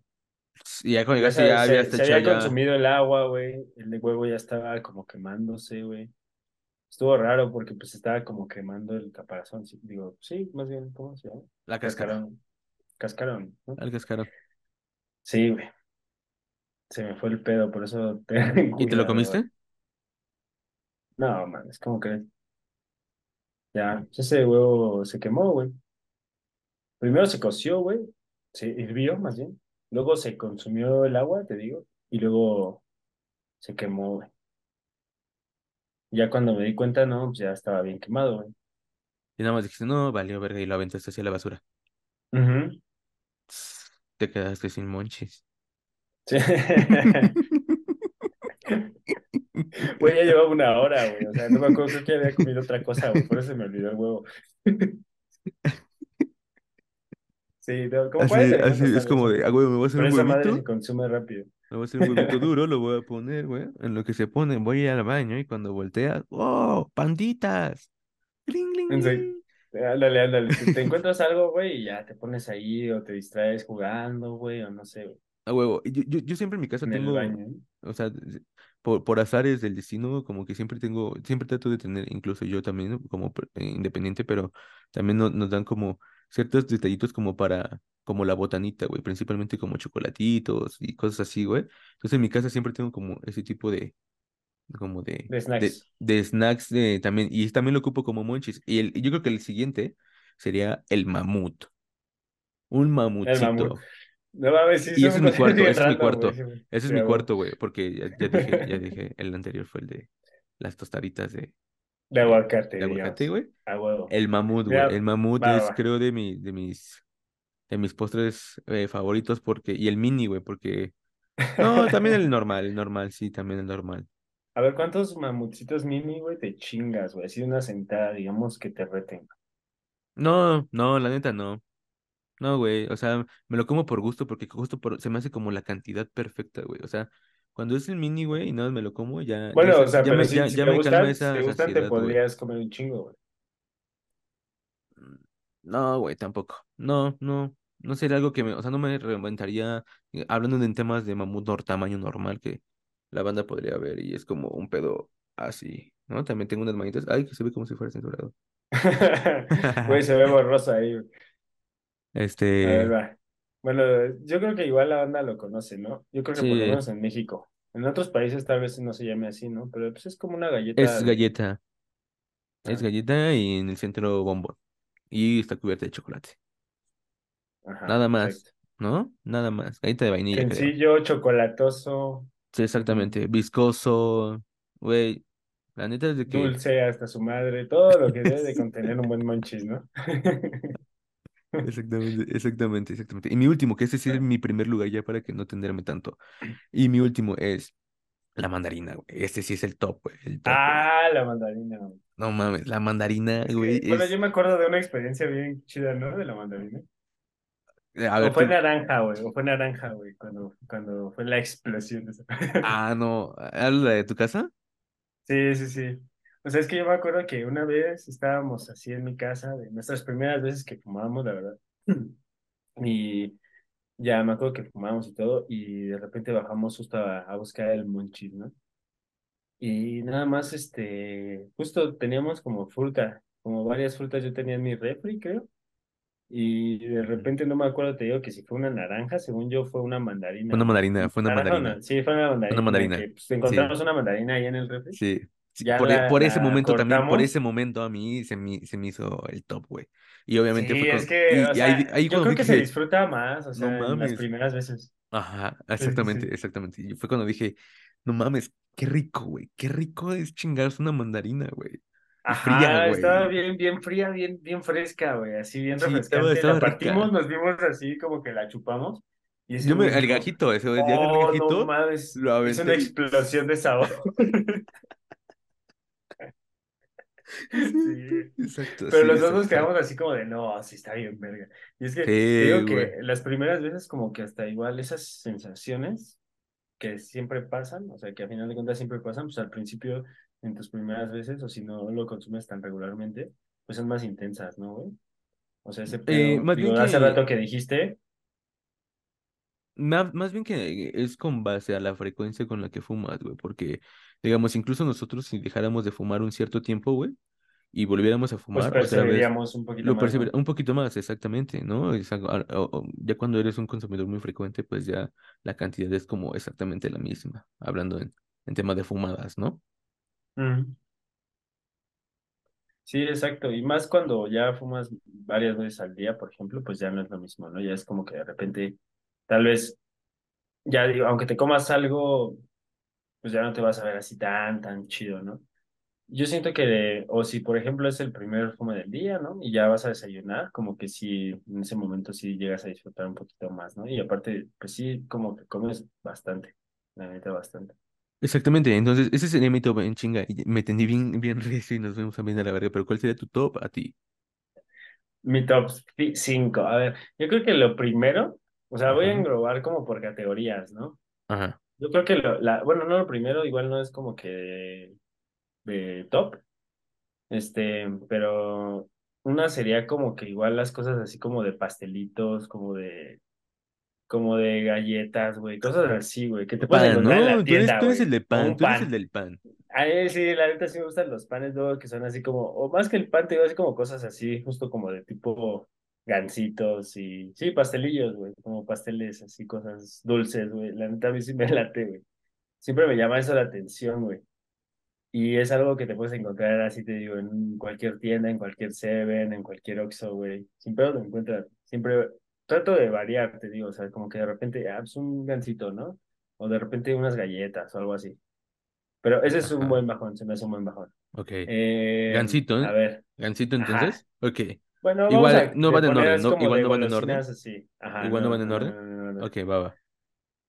Y ya cuando Ya llegaste se, ya había se, había ya. consumido el agua, güey, el huevo ya estaba como quemándose, güey. Estuvo raro porque pues estaba como quemando el caparazón, sí, digo, sí, más bien, ¿cómo se llama? La. Cascarón. Cascarón, ¿no? Al cascarón. Sí, güey. Se me fue el pedo, por eso te <laughs> ¿Y te lo comiste? No, man, es como que ya, ese huevo se quemó, güey. Primero se coció, güey. Se hirvió, más bien. Luego se consumió el agua, te digo. Y luego se quemó, güey. Ya cuando me di cuenta, no, pues ya estaba bien quemado, güey. Y nada más dijiste, no, valió verga, y lo aventaste hacia la basura. Ujú. Te quedaste sin monchis. Sí. <laughs> Güey, ya llevaba una hora, güey. O sea, no me acuerdo, creo que había comido otra cosa, güey. Por eso se me olvidó el huevo. <laughs> Sí, no, como Así, 40 así, es como de, ah, güey, me voy a hacer Pero un esa madre se huevito. consume rápido. Me voy a hacer un huevito <laughs> duro, lo voy a poner, güey. En lo que se pone, voy a ir al baño y cuando voltea, ¡oh! ¡Panditas! ¡Gling, gling, gling! Ándale, ándale. Te, te <laughs> encuentras algo, güey, y ya te pones ahí o te distraes jugando, güey, o no sé, güey, A huevo. Yo, yo, yo siempre en mi casa en el tengo, baño. ¿eh? o sea, por, por azares del destino, como que siempre tengo, siempre trato de tener, incluso yo también, como eh, independiente, pero también no- nos dan como ciertos detallitos como para, como la botanita, güey, principalmente como chocolatitos y cosas así, güey. Entonces en mi casa siempre tengo como ese tipo de, como de, De snacks. de snacks de, también, y también lo ocupo como monchis. Y el, yo creo que el siguiente sería el mamut, un El mamut. mamutcito. No mames, sí, Y ese es mi cuarto, ese es mi cuarto, ese es mi cuarto, güey, porque ya, ya dije, ya <laughs> dije, el anterior fue el de las tostaditas de, De aguacate, de aguacate, güey. A huevo. El mamut, güey, el mamut va, es va. creo de mi, de mis, de mis postres eh, favoritos porque, y el mini, güey, porque, no, también el <laughs> normal, el normal, sí, también el normal. A ver, ¿cuántos mamutcitos mini, güey, te chingas, güey? Así una sentada, digamos, que te reten. No, no, la neta no. No, güey, o sea, me lo como por gusto porque justo por, se me hace como la cantidad perfecta, güey. O sea, cuando es el mini, güey, y nada más me lo como, ya, Bueno, o sea, ya pero me, si, ya, si ya te me gustan, si esa te gustan, te güey. podrías comer un chingo, güey. Mm, No, güey, tampoco. No, no, no sería algo que me, o sea, no me reinventaría eh, hablando de en temas de mamut nor tamaño normal que la banda podría ver y es como un pedo así, ¿no? También tengo unas manitas, ay, que se ve como si fuera censurado. <laughs> Güey, se ve borroso ahí, güey. A ver, Este, va. Bueno, yo creo que igual la banda lo conoce, ¿no? Yo creo que por lo menos en México. En otros países tal vez no se llame así, ¿no? Pero pues es como una es galleta de... galleta, es Ah, galleta y en el centro bombón y está cubierta de chocolate. ajá, Nada más. ¿no? Nada más. Galleta de vainilla, creo. Sencillo, chocolatoso, Sí, exactamente. Viscoso, güey. La neta es de que dulce hasta su madre, todo lo que debe de contener un buen monchis, ¿no? <laughs> Exactamente, exactamente, exactamente. Y mi último, que ese sí es mi primer lugar ya para que no tenderme tanto. Y mi último es la mandarina, güey. Este sí es el top, güey. El top, güey. Ah, la mandarina, güey. No mames, la mandarina, güey, bueno, yo me acuerdo de una experiencia bien chida, ¿no? De la mandarina. A O fue tú... naranja, güey, o fue naranja, güey, cuando, cuando fue la explosión de esa. Ah, no. ¿Habla de tu casa? <laughs> Sí, sí, sí. O sea, es que yo me acuerdo que una vez estábamos así en mi casa, de nuestras primeras veces que fumábamos, la verdad. <clears throat> Y ya me acuerdo que fumábamos y todo, y de repente bajamos justo a, a buscar el monchis, ¿no? Y nada más, este, justo teníamos como fruta, como varias frutas yo tenía en mi refri, creo. Y de repente no me acuerdo, te digo que si fue una naranja, según yo fue una mandarina, una mandarina, fue una Naranja mandarina. na- sí, fue una Fue una mandarina, mandarina. que pues Sí. encontramos una mandarina ahí en el refri. Sí, Ya por, e- la, por ese momento también, por ese cortamos. momento a mí se me, se me hizo el top, güey. Y obviamente fue Sí, es con, que, o y, ahí, sea, ahí yo cuando creo que se dije, disfruta más, o no sea, en las primeras veces. ajá, Sí, sí, exactamente, sí. exactamente. Y fue cuando dije, no mames, qué rico, güey, qué rico es chingarse una mandarina, güey. Y fría, Ajá, estaba güey. bien, bien fría, bien, bien fresca, güey, así bien Sí, estaba, refrescante. La estaba partimos, rica. nos vimos así como que la chupamos y ese Yo me, güey el gajito, ese, el oh, no gajito, mames, lo es una explosión de sabor. <laughs> Sí, exacto, pero sí, los dos nos quedamos así como de, no, sí está bien, verga. Y es que Sí, digo güey. que las primeras veces como que hasta igual esas sensaciones que siempre pasan, o sea, que a final de cuentas siempre pasan, pues al principio, en tus primeras veces, o si no lo consumes tan regularmente, pues son más intensas, ¿no, güey? O sea, ese Eh, pedo, bien digo, hace que rato que dijiste, Más, bien que es con base a la frecuencia con la que fumas, güey, porque, digamos, incluso nosotros si dejáramos de fumar un cierto tiempo, güey, y volviéramos a pues fumar otra vez, perseveríamos un poquito lo más, un poquito más, exactamente, ¿no? Ya cuando eres un consumidor muy frecuente, pues ya la cantidad es como exactamente la misma, hablando en, en tema de fumadas, ¿no? Sí, exacto. Y más cuando ya fumas varias veces al día, por ejemplo, pues ya no es lo mismo, ¿no? Ya es como que de repente, tal vez, ya digo, aunque te comas algo, pues ya no te vas a ver así tan, tan chido, ¿no? Yo siento que, o si por ejemplo es el primer fumo del día, ¿no? Y ya vas a desayunar, como que sí, en ese momento sí llegas a disfrutar un poquito más, ¿no? Y aparte, pues sí, como que comes bastante, la neta, bastante. Exactamente, entonces ese sería mi top en chinga, me tendí bien, bien <laughs> recio y nos vemos también a la verga, pero ¿cuál sería tu top a ti? Mi top 5. A ver, yo creo que lo primero, o sea, voy a englobar como por categorías, ¿no? Ajá. Yo creo que lo, la, bueno, no lo primero, igual no es como que de, de top, este, pero una sería como que igual las cosas así como de pastelitos, como de, como de galletas, güey, cosas así, güey, que te puedes Pan, encontrar en la ¿no? Tú eres, tú el de pan, tú eres el del pan. A mí sí, la neta sí me gustan los panes luego que son así como, o más que el pan, te digo así como cosas así, justo como de tipo gancitos y, sí, pastelillos, güey, como pasteles, así cosas dulces, güey, la neta a mí sí me late, güey. Siempre me llama eso la atención, güey. Y es algo que te puedes encontrar, así te digo, en cualquier tienda, en cualquier Seven, en cualquier Oxxo, güey. Siempre lo encuentras. Siempre trato de variar, te digo, o sea, como que de repente, ah, pues un gansito, ¿no? O de repente unas galletas o algo así. Pero ese es un Ajá. buen bajón, se me hace un buen bajón. Ok. Eh, Gansito, a ¿eh? ver, Gansito ajá. entonces. Ok. Bueno, vamos Igual a no van en orden, Igual no van en orden. Ajá, Igual no no, van en orden. no. Ok, va, va.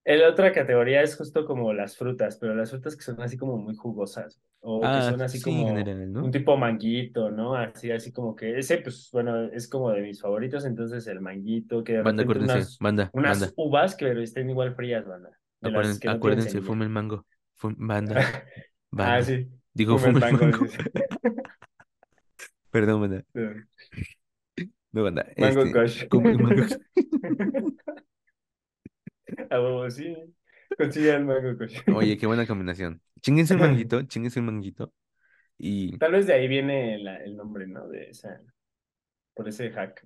La otra categoría es justo como las frutas, pero las frutas que son así como muy jugosas, o que Ah, son así sí, como general, un tipo manguito, ¿no? Así, así como que ese, pues bueno, es como de mis favoritos, entonces el manguito, que de Banda, acuérdense. unas, Banda, unas banda. uvas que estén igual frías, banda, Acuérdense, acuérdense, fume el mango. Fum- banda, <laughs> Ah, banda. sí, Digo, fume el fume el mango. <laughs> Perdón, banda. <laughs> No, banda. Mango Este, Kush. como el mango. <laughs> A huevo, sí, consigue el Mango Kush. Oye, qué buena combinación. Chinguense un manguito, <laughs> chinguense un manguito. Y Tal vez de ahí viene la- el nombre, ¿no? De esa, por ese hack.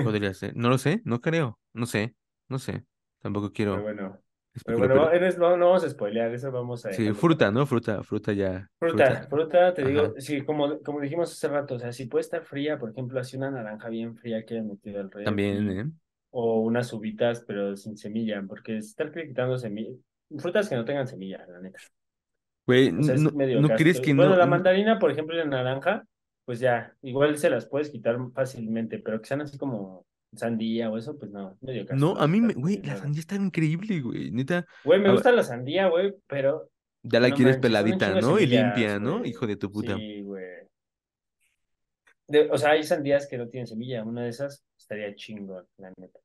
podría ser. No lo sé, no creo. No sé, no sé. Tampoco <laughs> Pero quiero bueno, pero bueno, pero. va- eres- no, no vamos a spoilear, eso vamos a Sí, fruta. ¿no? Fruta, fruta ya. Fruta, Fruta. fruta, te Ajá. digo, sí, como, como dijimos hace rato, o sea, si puede estar fría, por ejemplo, así una naranja bien fría que hayan metido al También, refri, ¿eh? o unas uvitas, pero sin semilla, porque estar quitando semilla, frutas que no tengan semilla, la neta. Güey, O sea, es no, medio ¿no crees que Bueno, no? la mandarina, por ejemplo, y la naranja, pues ya, igual se las puedes quitar fácilmente, pero que sean así como sandía o eso, pues no, medio No, a mí, me, güey, la sandía está increíble, güey. Neta, Güey, me a- gusta la sandía, güey, pero ya la no quieres manches, peladita, ¿no? Y limpia, ¿no? güey. Hijo de tu puta. Sí, güey. De- o sea, hay sandías que no tienen semilla, una de esas estaría chingón, la neta.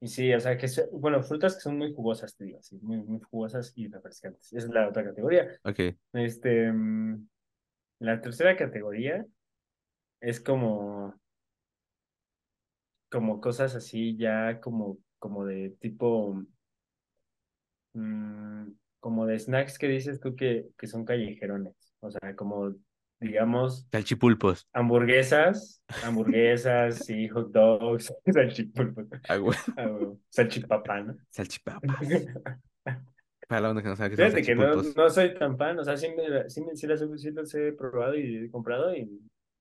Y sí, o sea, que, se- bueno, frutas que son muy jugosas, te digo, así, muy, muy jugosas y refrescantes. Esa es la otra categoría. Ok. Este, mm, la tercera categoría es como, como cosas así, ya como, como de tipo, mm, como de snacks que dices tú que, que son callejerones. O sea, como, digamos, Salchipulpos. hamburguesas, hamburguesas <laughs> y hot dogs, <laughs> salchipulpos, Ah, güey. ah. <laughs> Para la onda que no sabe que Fíjate que no, no soy tan fan, o sea, sí, me, sí, me, sí, las, sí las he probado y he comprado y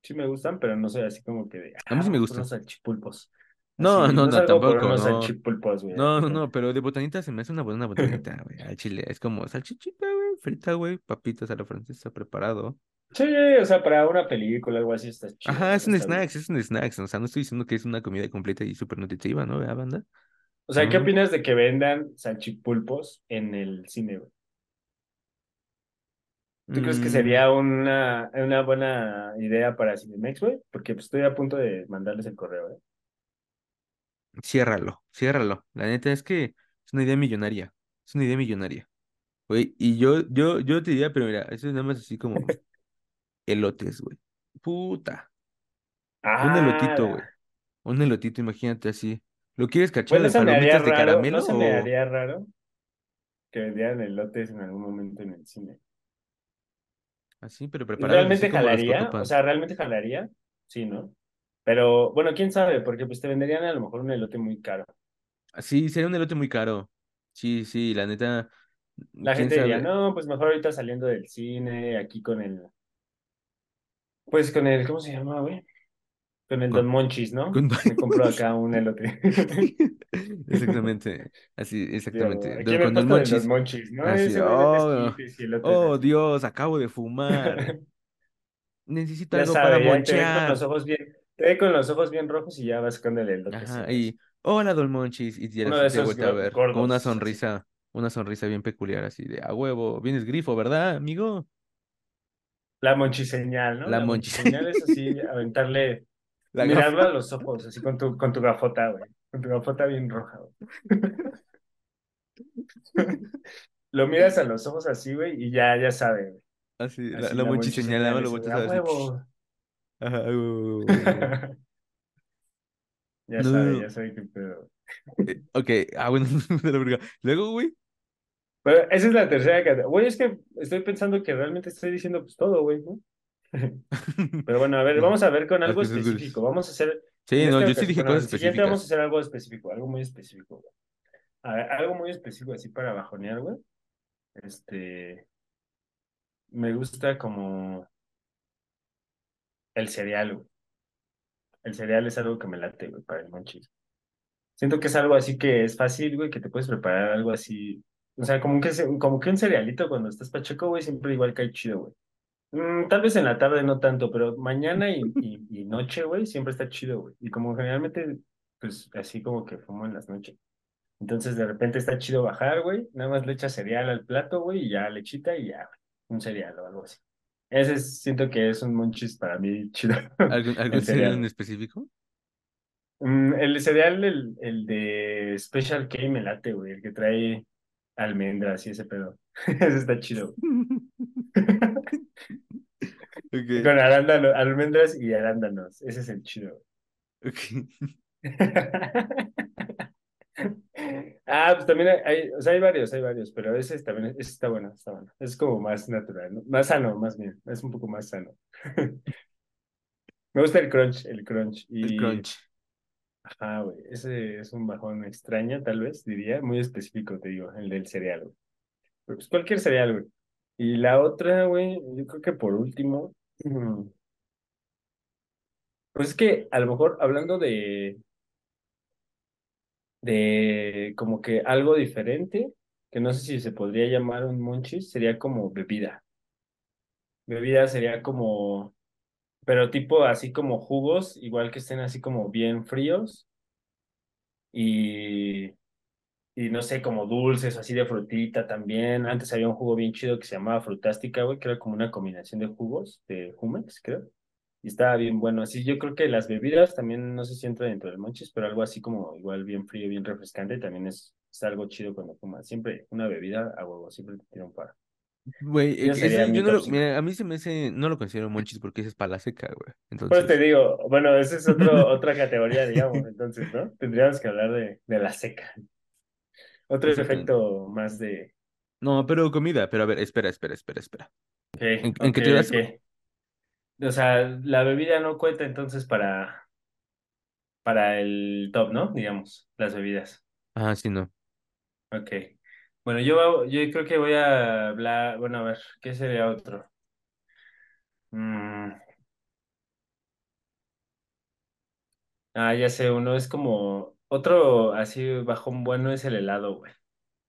sí me gustan, pero no soy así como que de, A mí ah, sí me vamos por gustan. unos salchipulpos. No, no, no tampoco, no. salchipulpos, güey. No, no, no, <laughs> pero de botanita se me hace una buena botanita, güey, al chile. Es como salchichita, güey, frita, güey, papitas a la francesa, preparado. Sí, o sea, para una película, algo así está chido. Ajá, es un snacks, es un snacks. O sea, no estoy diciendo que es una comida completa y súper nutritiva, ¿no? ¿Verdad, banda? O sea, ¿qué opinas de que vendan salchipulpos en el cine, güey? ¿Tú crees que Mm, sería una, una buena idea para Cinemex, güey? Porque pues, estoy a punto de mandarles el correo, ¿eh? ciérralo, ciérralo. La neta es que es una idea millonaria. Es una idea millonaria. Güey, y yo, yo, yo te diría, pero mira, eso es nada más así como elotes, güey. Puta. Un Ah, elotito, la- güey. Un elotito, imagínate así. ¿Lo quieres cachar Bueno, de me haría palomitas de raro, caramelo no se me o haría raro que vendieran elotes en algún momento en el cine. Así, pero preparados así ¿Realmente jalaría? O sea, ¿realmente jalaría? Sí, ¿no? Pero, bueno, quién sabe, porque pues te venderían a lo mejor un elote muy caro. Sí, sería un elote muy caro. Sí, sí, la neta, La gente diría, no, pues mejor ahorita saliendo del cine, aquí con el, pues con el, ¿cómo se llama, güey? Con el Don Con, Monchis, ¿no? con Me compro acá un elote. Exactamente, así, Sí, exactamente. aquí Don- me he con Don Don Monchis, ¿no? así, oh, elotes oh. Dios, acabo de fumar. <laughs> Necesito Ya algo para ya te con los ojos bien, te ve con los ojos bien rojos y ya vas sacando el elote Ajá, y hola Don Monchis, y ya esos vuelve a ver, con una sonrisa, una sonrisa bien peculiar, así de, a huevo, vienes grifo, ¿verdad, amigo? La monchiseñal, ¿no? La La Monchis. monchiseñal es así, <laughs> aventarle La mirarlo gafa. a los ojos, así con tu, con tu gafota, güey. Con tu gafota bien roja, güey. Lo miras a los ojos así, güey, y ya, ya sabe, güey. Así, la, Así la la Monchi Monchi señalaba, y lo así. huevo. Ajá, güey, <laughs> güey. Ya No, sabe, ya sabe qué pedo. eh, ok, ah, bueno, de la verga. Luego, güey. Pero esa es la tercera categoría. Güey, es que estoy pensando que realmente estoy diciendo pues todo, güey, ¿no? Pero bueno, a ver, vamos a ver con algo específico. Vamos a hacer. Sí, no, yo sí dije bueno, cosas siguiente vamos a específicas. hacer algo específico, algo muy específico, güey. A ver, algo muy específico así para bajonear, güey. Este. Me gusta como. El cereal, güey. El cereal es algo que me late, güey, para el monchis. Siento que es algo así que es fácil, güey, que te puedes preparar algo así. O sea, como que, como que un cerealito cuando estás pacheco, güey, siempre igual cae chido, güey. Mm, tal vez en la tarde no tanto, pero mañana y, y, y noche, güey, siempre está chido, güey. Y como generalmente, pues así como que fumo en las noches. Entonces de repente está chido bajar, güey. Nada más le echas cereal al plato, güey, y ya lechita y ya, güey. Un cereal o algo así. Ese es- siento que es un monchis para mí chido. <laughs> ¿Algún, cereal. en específico? Mm, el cereal, el, el de Special K me late, güey, el que trae almendras y ese pedo. <laughs> Ese está chido. <laughs> <laughs> Con arándanos, almendras y arándanos. Ese es el chido. Ah, pues también hay, o sea, hay varios, hay varios, pero ese también, ese está bueno, está bueno. Es como más natural, ¿no? Más sano, más bien, es un poco más sano. Me gusta el crunch, el crunch. El Y, crunch. Ajá, güey, ese es un bajón extraño, tal vez, diría, muy específico, te digo, el del cereal, güey. Pues cualquier cereal, güey. Y la otra, güey, yo creo que por último, mm, pues es que a lo mejor hablando de, de como que algo diferente, que no sé si se podría llamar un monchis, sería como bebida. Bebida sería como, pero tipo así como jugos, igual que estén así como bien fríos y, y no sé, como dulces, así de frutita también. Antes había un jugo bien chido que se llamaba Frutástica, güey, que era como una combinación de jugos, de Jumex, creo. Y estaba bien bueno. Así yo creo que las bebidas también, no sé si entra dentro del monchis, pero algo así como igual bien frío, bien refrescante, también es, es algo chido cuando fumas. Siempre una bebida a huevo, siempre te tira un paro. Güey, yo no mira, a mí se me hace, no lo considero monchis porque ese es para la seca, güey. Pues te Entonces, digo, bueno, esa es otro, otra <laughs> categoría, digamos, entonces, ¿no? Tendríamos que hablar de, de la seca. Otro efecto más de... no, pero comida, pero a ver, espera, espera, espera, espera. ¿En, qué te das? ok. O sea, la bebida no cuenta entonces para, para el top, ¿no? Digamos, las bebidas. Ah, sí, no. Ok. Bueno, yo, yo creo que voy a hablar, bueno, a ver, ¿qué sería otro? Mm, ah, ya sé, uno es como, otro así bajón bueno es el helado, güey.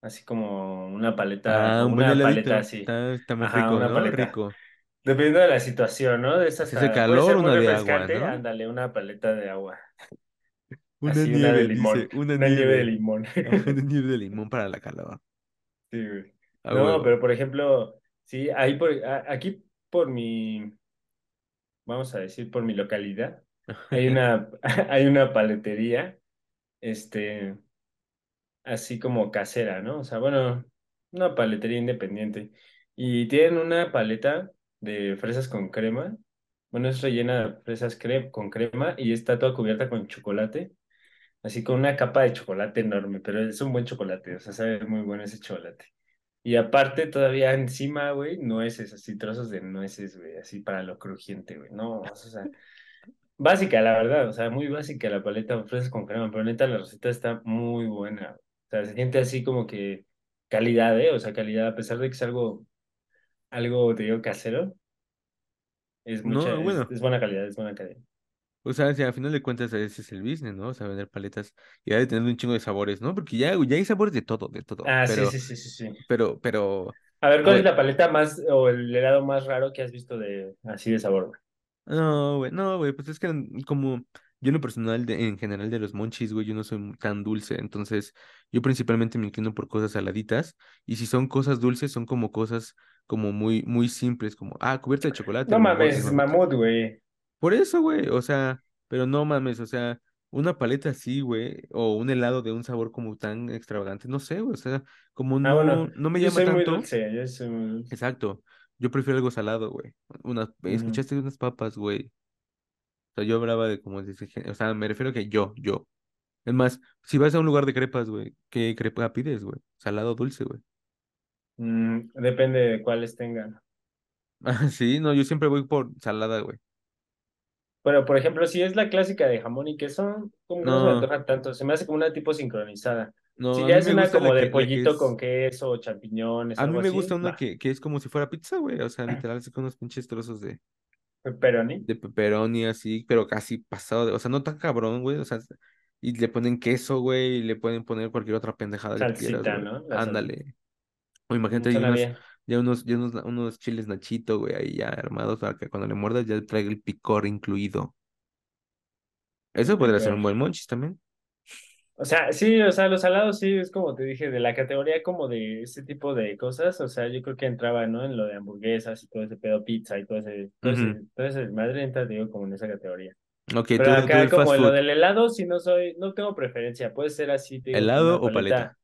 Así como una paleta, Ah, un buen una heladito. paleta así. Está, está más Ajá, rico, una ¿no? paleta. Rico. Dependiendo de la situación, ¿no? Es Si hace hasta, puede calor, ser muy una de agua, refrescante, ¿no? ándale, una paleta de agua. Una Así, una de nieve, limón, dice, una una nieve de nieve. limón. Ah, <laughs> Una <laughs> nieve de limón para la calor. Sí, güey. No, pero por ejemplo, sí, ahí por, a- aquí por mi, vamos a decir, por mi localidad, hay <laughs> una, <laughs> hay una paletería, este, así como casera, ¿no? O sea, bueno, una paletería independiente. Y tienen una paleta de fresas con crema. Bueno, es rellena de fresas cre- con crema y está toda cubierta con chocolate, así con una capa de chocolate enorme, pero es un buen chocolate, o sea, sabe muy bueno ese chocolate. Y aparte, todavía encima, güey, nueces, así trozos de nueces, güey, así para lo crujiente, güey. No, o sea, básica, la verdad, o sea, muy básica la paleta de fresas con crema, pero neta la receta está muy buena. O sea, se siente así como que calidad, ¿eh? O sea, calidad, a pesar de que es algo, algo, te digo, casero, es mucha, No, es, bueno. es buena calidad, es buena calidad. O sea, si al final de cuentas ese es el business, ¿no? O sea, vender paletas y ha de tener un chingo de sabores, ¿no? Porque ya, ya hay sabores de todo, de todo. Ah, sí, Pero, sí, sí, sí, sí. pero, pero, A ver, a ¿cuál es la paleta más, o el helado más raro que has visto de, así de sabor, güey? no, güey, no, güey, pues es que como yo en lo personal, de- en general de los monchis, güey, yo no soy tan dulce, entonces yo principalmente me inclino por cosas saladitas y si son cosas dulces, son como cosas como muy, muy simples, como, ah, cubierta de chocolate, No mames, mamut, güey. Por eso, güey, o sea, pero no mames, o sea, una paleta así, güey, o un helado de un sabor como tan extravagante, no sé, güey, o sea, como Ah, bueno, no, no me yo llama soy muy tanto. dulce, yo soy muy dulce. Exacto. Yo prefiero algo salado, güey. Ujú. ¿escuchaste unas papas, güey? O sea, yo hablaba de como o sea, me refiero a que yo, yo. Es más, si vas a un lugar de crepas, güey, ¿qué crepa pides, güey? Salado o dulce, güey. Mm, depende de cuáles tengan. <laughs> Ah, sí, no, yo siempre voy por salada, güey. Pero, por ejemplo, si es la clásica de jamón y queso, como que no se me No, antoja tanto, se me hace como una tipo sincronizada. no, Si ya es una como de que, que pollito con es, queso o champiñones, a mí me gusta una que, que es como si fuera pizza, güey. O sea, <clears throat> literal, así con unos pinches trozos de, Pepperoni, de pepperoni así, pero casi pasado de, o sea, no tan cabrón, güey. O sea, y le ponen queso, güey, y le pueden poner cualquier otra pendejada que tú quieras, salsita, güey. ¿no? La salsita. Ándale. O Mm, imagínate, hay unos, bien. Ya unos, ya unos, unos chiles nachito, güey, ahí ya armados para que cuando le muerdas ya traiga el picor incluido. Eso podría ser un buen monchis también. O sea, sí, o sea, los salados sí, es como te dije, de la categoría como de ese tipo de cosas, o sea, yo creo que entraba, ¿no? En lo de hamburguesas y todo ese pedo, pizza y todo ese, todo Ujú. ese, todo ese madre entra, digo, como en esa categoría. Ok, Pero tú, tú acá del como lo del helado, si no soy, no tengo preferencia, puede ser así, digo, ¿helado o paleta? paleta,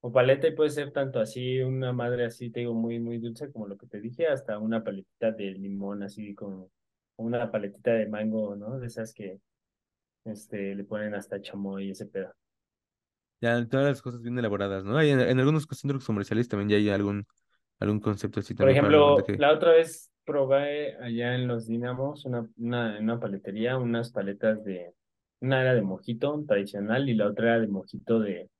o paleta y puede ser tanto así, una madre así, te digo, muy, muy dulce como lo que te dije, hasta una paletita de limón, así como una paletita de mango, ¿no? De esas que, este, le ponen hasta chamoy y ese pedo. Ya, todas las cosas bien elaboradas, ¿no? Hay en, en algunos centros comerciales también ya hay algún, algún concepto así Por la ejemplo, que... la otra vez probé allá en los Dínamos una, una, en una paletería, unas paletas de, una era de mojito tradicional y la otra era de mojito de,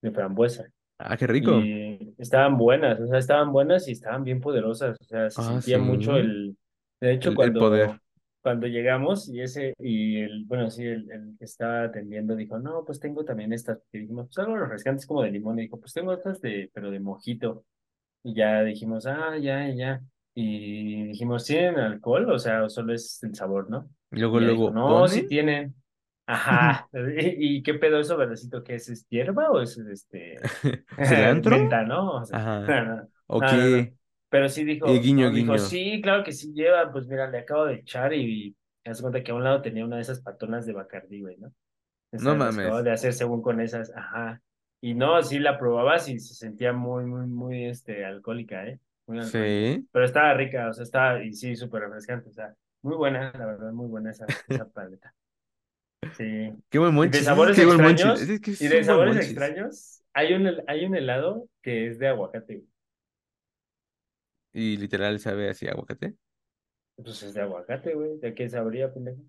de frambuesa. Ah, qué rico. Y estaban buenas, o sea, estaban buenas y estaban bien poderosas, o sea, se Ah, sentía mucho sí. el, de hecho, El, el cuando, poder. cuando llegamos y ese, y el, bueno, sí, el, el que estaba atendiendo dijo, no, pues tengo también estas, y dijimos, pues algo refrescantes como de limón, y dijo, pues tengo estas de, pero de mojito. Y ya dijimos, ah, ya, ya. Y dijimos, ¿tienen alcohol? O sea, solo es el sabor, ¿no? Y luego, Y ella dijo, luego, no, sí ¿ponen? tienen. Ajá. <laughs> ¿Y, qué pedo eso, verdecito? ¿Qué es? ¿Es hierba o es este <laughs> ¿Cilantro? menta, no? O sea, Ajá. no, no, ¿O no, no, no. qué? Pero sí Eh, dijo, guiño, no, dijo, guiño. sí, claro que sí lleva. Pues mira, le acabo de echar y me das cuenta que a un lado tenía una de esas patonas de Bacardí, güey, ¿no? No mames. de hacer según con esas, ajá. Y no, sí la probabas y se sentía muy, muy, muy, este, alcohólica, ¿eh? Muy alcohólica. Sí. Pero estaba rica, o sea, estaba, y sí, súper refrescante, o sea, muy buena, la verdad, muy buena esa, esa <laughs> paleta. Sí. Qué buen Y de monchis. Es sabores qué extraños, Ese es que y de buen sabores monchis. extraños, hay un, hay un helado que es de aguacate. Y literal sabe así aguacate. Pues es de aguacate, güey. ¿De qué sabría, pendejo?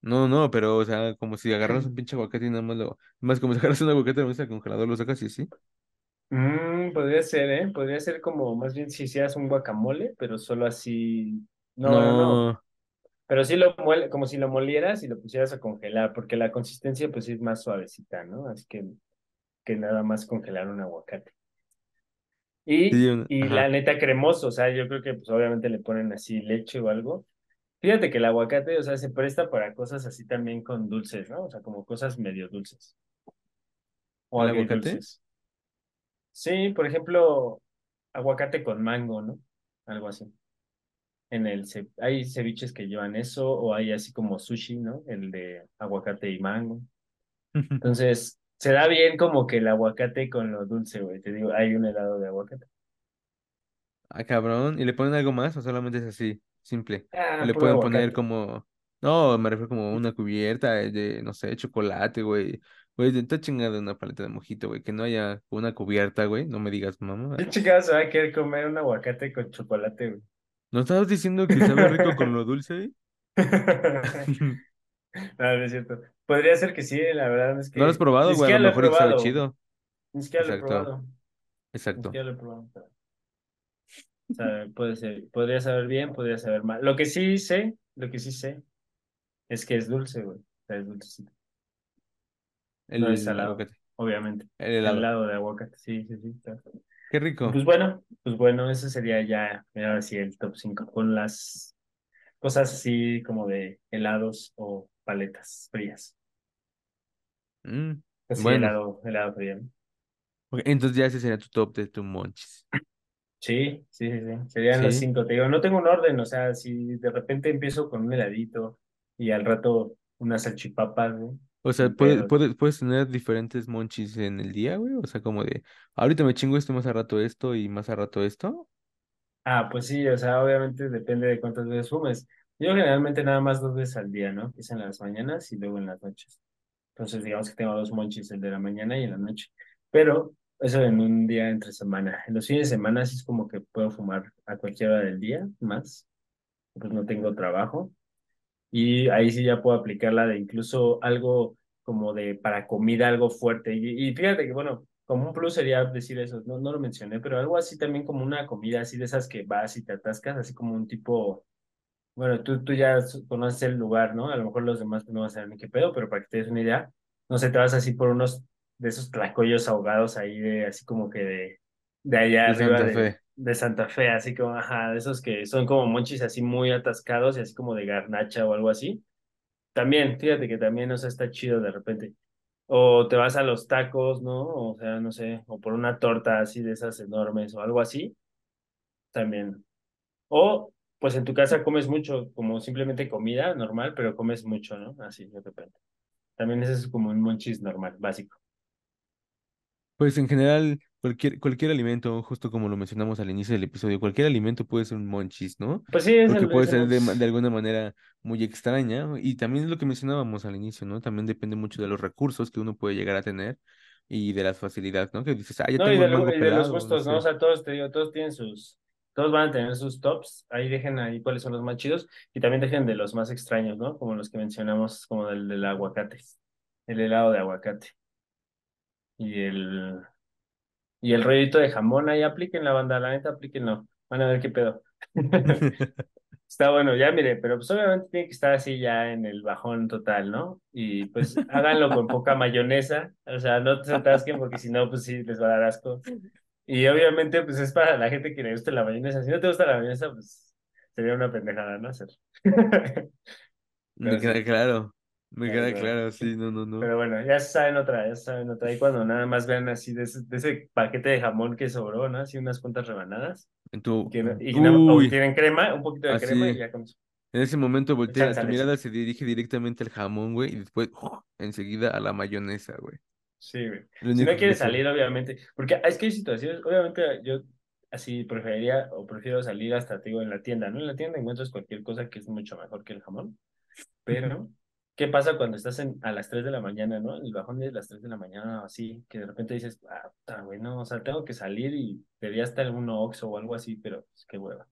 No, no, pero, o sea, como si agarras un <clears throat> pinche aguacate y nada más lo. Más como si agarras un aguacate, lo metes al congelador, lo sacas y así. Mm, podría ser, ¿eh? Podría ser como, más bien si hicieras un guacamole, pero solo así. No, no, no. No. Pero sí lo muele, como si lo molieras y lo pusieras a congelar, porque la consistencia pues es más suavecita, ¿no? Así que, que nada más congelar un aguacate. Y, Sí, un- y la neta cremoso, o sea, yo creo que pues obviamente le ponen así leche o algo. Fíjate que el aguacate, o sea, se presta para cosas así también con dulces, ¿no? O sea, como cosas medio dulces o ¿El aguacate? Sí, por ejemplo, aguacate con mango, ¿no? Algo así. En el hay ceviches que llevan eso, o hay así como sushi, ¿no? El de aguacate y mango. <laughs> Entonces, se da bien como que el aguacate con lo dulce, güey. Te digo, hay un helado de aguacate. Ah, cabrón. ¿Y le ponen algo más o solamente es así, simple? Ah, le pueden poner como. No, me refiero como una cubierta de, no sé, chocolate, güey. Güey, de está chingada una paleta de mojito, güey. Que no haya una cubierta, güey. No me digas, mamá. ¿Qué chicas se va a querer comer un aguacate con chocolate, güey? ¿No estabas diciendo que sabe rico con lo dulce? <laughs> No, no es cierto. Podría ser que sí, la verdad es No lo has que probado, ni güey. A lo mejor y sabe probado. chido. Ni siquiera lo he Exacto, probado. Ni exacto. siquiera lo he probado. o sea, puede ser, podría saber bien, podría saber mal. Lo que sí sé, lo que sí sé, es que es dulce, güey. O sea, es dulcecito. No es El salado, aguacate. obviamente. El El helado. de aguacate, sí, sí, sí. claro. Qué rico. Pues bueno, pues bueno, ese sería ya, mira, ahora sí, el top 5 con las cosas así como de helados o paletas frías. Mm, Así, Bueno, helado, helado frío. ¿no? ok, entonces ya ese sería tu top de tu monchis. Sí, sí, sí, sí. Serían los cinco. Te digo, no tengo un orden, o sea, si de repente empiezo con un heladito y al rato unas salchipapas, güey. O sea, sin puede, pedos. puede- puedes tener diferentes monchis en el día, güey. O sea, como de, ahorita me chingo esto, más a rato esto y más a rato esto. Ah, pues sí, o sea, obviamente depende de cuántas veces fumes. Yo generalmente nada más dos veces al día, ¿no? Que es en las mañanas y luego en las noches. Entonces, digamos que tengo dos monchis, el de la mañana y en la noche. Pero eso en un día entre semana. En los fines de semana sí es como que puedo fumar a cualquier hora del día, más. Pues no tengo trabajo. Y ahí sí ya puedo aplicar la de incluso algo como de para comida, algo fuerte. Y, y fíjate que, bueno, como un plus sería decir eso, no, no lo mencioné, pero algo así también como una comida así de esas que vas y te atascas, así como un tipo, bueno, tú, tú ya conoces el lugar, ¿no? A lo mejor los demás no van a saber ni qué pedo, pero para que te des una idea, no sé, te vas así por unos de esos tlacoyos ahogados ahí de, así como que de, de allá De arriba Santa de, Fe. de Santa Fe, así como, ajá, de esos que son como monchis así muy atascados y así como de garnacha o algo así. También, fíjate que también, o sea, está chido de repente. O te vas a los tacos, ¿no? O sea, no sé, o por una torta así de esas enormes o algo así, también. O, pues en tu casa comes mucho, como simplemente comida normal, pero comes mucho, ¿no? Así, de repente. También ese es como un monchis normal, básico. Pues en general, cualquier, cualquier alimento, justo como lo mencionamos al inicio del episodio, cualquier alimento puede ser un monchis, ¿no? Pues sí, es Porque el, puede es ser de, de alguna manera muy extraña. Y también es lo que mencionábamos al inicio, ¿no? También depende mucho de los recursos que uno puede llegar a tener y de las facilidades, ¿no? Que dices, ah, ya No, y tengo de, un lo- mango y de los pelado, no gustos, ¿no? O sé. sea, todos, te digo, todos tienen sus, todos van a tener sus tops. Ahí dejen ahí cuáles son los más chidos y también dejen de los más extraños, ¿no? Como los que mencionamos, como el del aguacate, el helado de aguacate y el, y el rollito de jamón. Ahí apliquen la banda, la neta, aplíquenlo. Van a ver qué pedo. <laughs> <laughs> Está bueno, ya mire, pero pues obviamente tiene que estar así ya en el bajón total, ¿no? Y pues háganlo con poca mayonesa, o sea, no se atasquen porque si no, pues sí, les va a dar asco. Y obviamente, pues es para la gente que le guste la mayonesa. Si no te gusta la mayonesa, pues sería una pendejada, ¿no? Hacer. <laughs> Sí, claro, me queda claro, sí, no, no, no. Pero bueno, ya saben otra, ya saben otra. Y cuando nada más vean así de ese, de ese paquete de jamón que sobró, ¿no? Así unas cuantas rebanadas. En tu, que, no- y que nada- o uy, tienen crema, un poquito de crema y ya con. En ese momento voltea, tu mirada se dirige directamente al jamón, güey, y después enseguida a la mayonesa, güey. Sí, güey. Si no quieres salir, obviamente, porque es que hay situaciones, obviamente yo así preferiría o prefiero salir hasta, te digo, en la tienda, ¿no? En la tienda encuentras cualquier cosa que es mucho mejor que el jamón, pero ¿qué pasa cuando estás en, a las 3 de la mañana, ¿no? El bajón de las 3 de la mañana así, que de repente dices, ah, puta, güey, no, o sea, tengo que salir y pedí hasta algún Oxxo o algo así, pero pues qué hueva.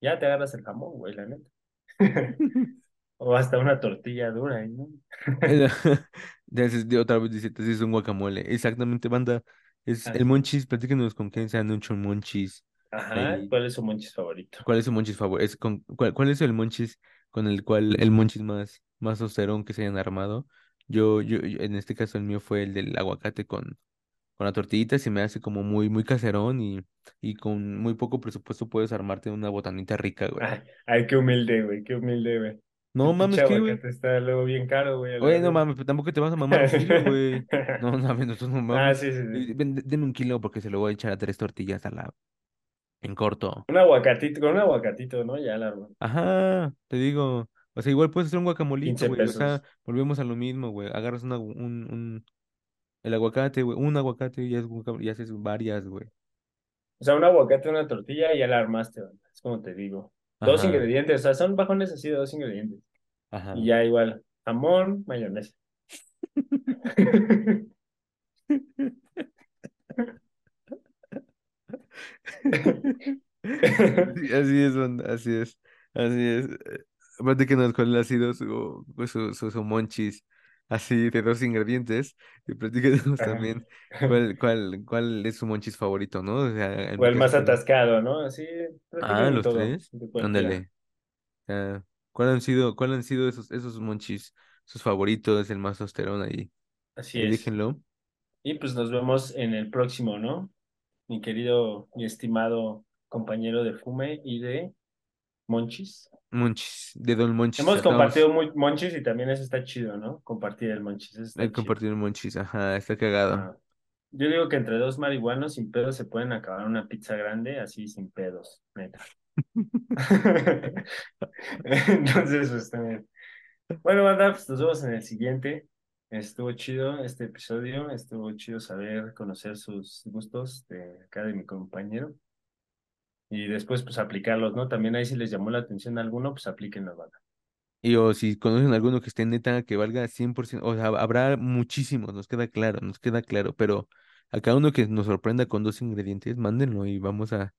Ya te agarras el jamón, güey, la neta. <laughs> O hasta una tortilla dura, ¿no? <laughs> <laughs> Otra vez dice, te haces un guacamole. Exactamente, banda. Es el monchis, platícanos con qué se han hecho un monchis. Ajá. ¿cuál es su monchis favorito? ¿Cuál es su monchis favorito? con, cuál, cuál es el monchis con el cual, el monchis más, más austerón que se hayan armado? Yo, yo, yo- en este caso el mío fue el del aguacate con, con la tortillita, se me hace como muy, muy caserón y, y con muy poco presupuesto puedes armarte una botanita rica, güey. Ay, ay, qué humilde, güey, qué humilde, güey. No mames, ¿qué, güey? está luego bien caro, güey, Oye, no mames, pero tampoco te vas a <laughs> mamar kilo, güey. No, no <laughs> mames, nosotros no Ah, mames. sí, sí, Eh, sí. ven, Deme un kilo porque se lo voy a echar a tres tortillas a la... en corto. Un aguacatito, con un aguacatito, ¿no? Ya la armo. Ajá, te digo. O sea, igual puedes hacer un guacamolito, 15 güey. O sea, volvemos a lo mismo, güey. Agarras una, un, un, el aguacate, güey. Un aguacate y, es guaca- y haces varias, güey. O sea, un aguacate, una tortilla y ya la armaste, ¿no? Es como te digo. Dos ingredientes, o sea, son bajones así de dos ingredientes. Y ajá. ya igual, jamón, mayonesa. <laughs> <laughs> Sí, Así es, así es. Así es. Platícanos cuál ha sido su, pues, su, su, su monchis así de dos ingredientes. Y platícanos <laughs> Ajá. también <laughs> cuál, cuál, cuál es su monchis favorito, ¿no? O sea, O el más atascado, ¿no? Así, Ah, los todo, tres. Ándale. Ah, ¿cuál han sido, cuál han sido esos, esos monchis, sus favoritos, el más austerón ahí? Así Ahí es. Y pues nos vemos en el próximo, ¿no? Mi querido, mi estimado compañero de Fume y de Monchis. Monchis, de Don Monchis. Hemos compartido muy Monchis y también eso está chido, ¿no? Compartir el Monchis, eso eh, está chido. compartiendo Monchis. Ajá, está cagado. Ah, yo digo que entre dos marihuanos sin pedos se pueden acabar una pizza grande así sin pedos, neta. <laughs> Entonces, pues también. Bueno, banda, pues nos vemos en el siguiente. Estuvo chido este episodio, estuvo chido saber, conocer sus gustos de acá de mi compañero. Y después, pues aplicarlos, ¿no? También ahí si les llamó la atención alguno, pues aplíquenlo, banda. Y o si conocen alguno que esté neta que valga 100%, o sea, habrá muchísimos, nos queda claro, nos queda claro, pero a cada uno que nos sorprenda con dos ingredientes, mándenlo y vamos a,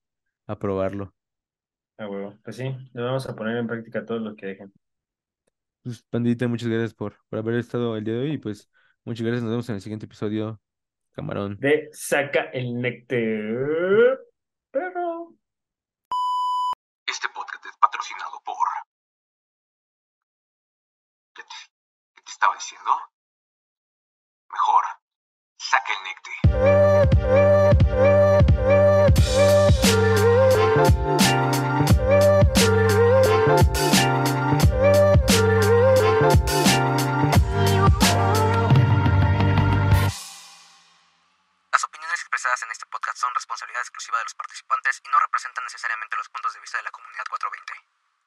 a probarlo. Ah, huevo. Pues sí, le vamos a poner en práctica todo lo que dejen. Pues, pandita, muchas gracias por, por haber estado el día de hoy y pues muchas gracias, nos vemos en el siguiente episodio, camarón. De saca el néctar. estaba diciendo? Mejor, saca el necte. Las opiniones expresadas en este podcast son responsabilidad exclusiva de los participantes y no representan necesariamente los puntos de vista de la comunidad 420.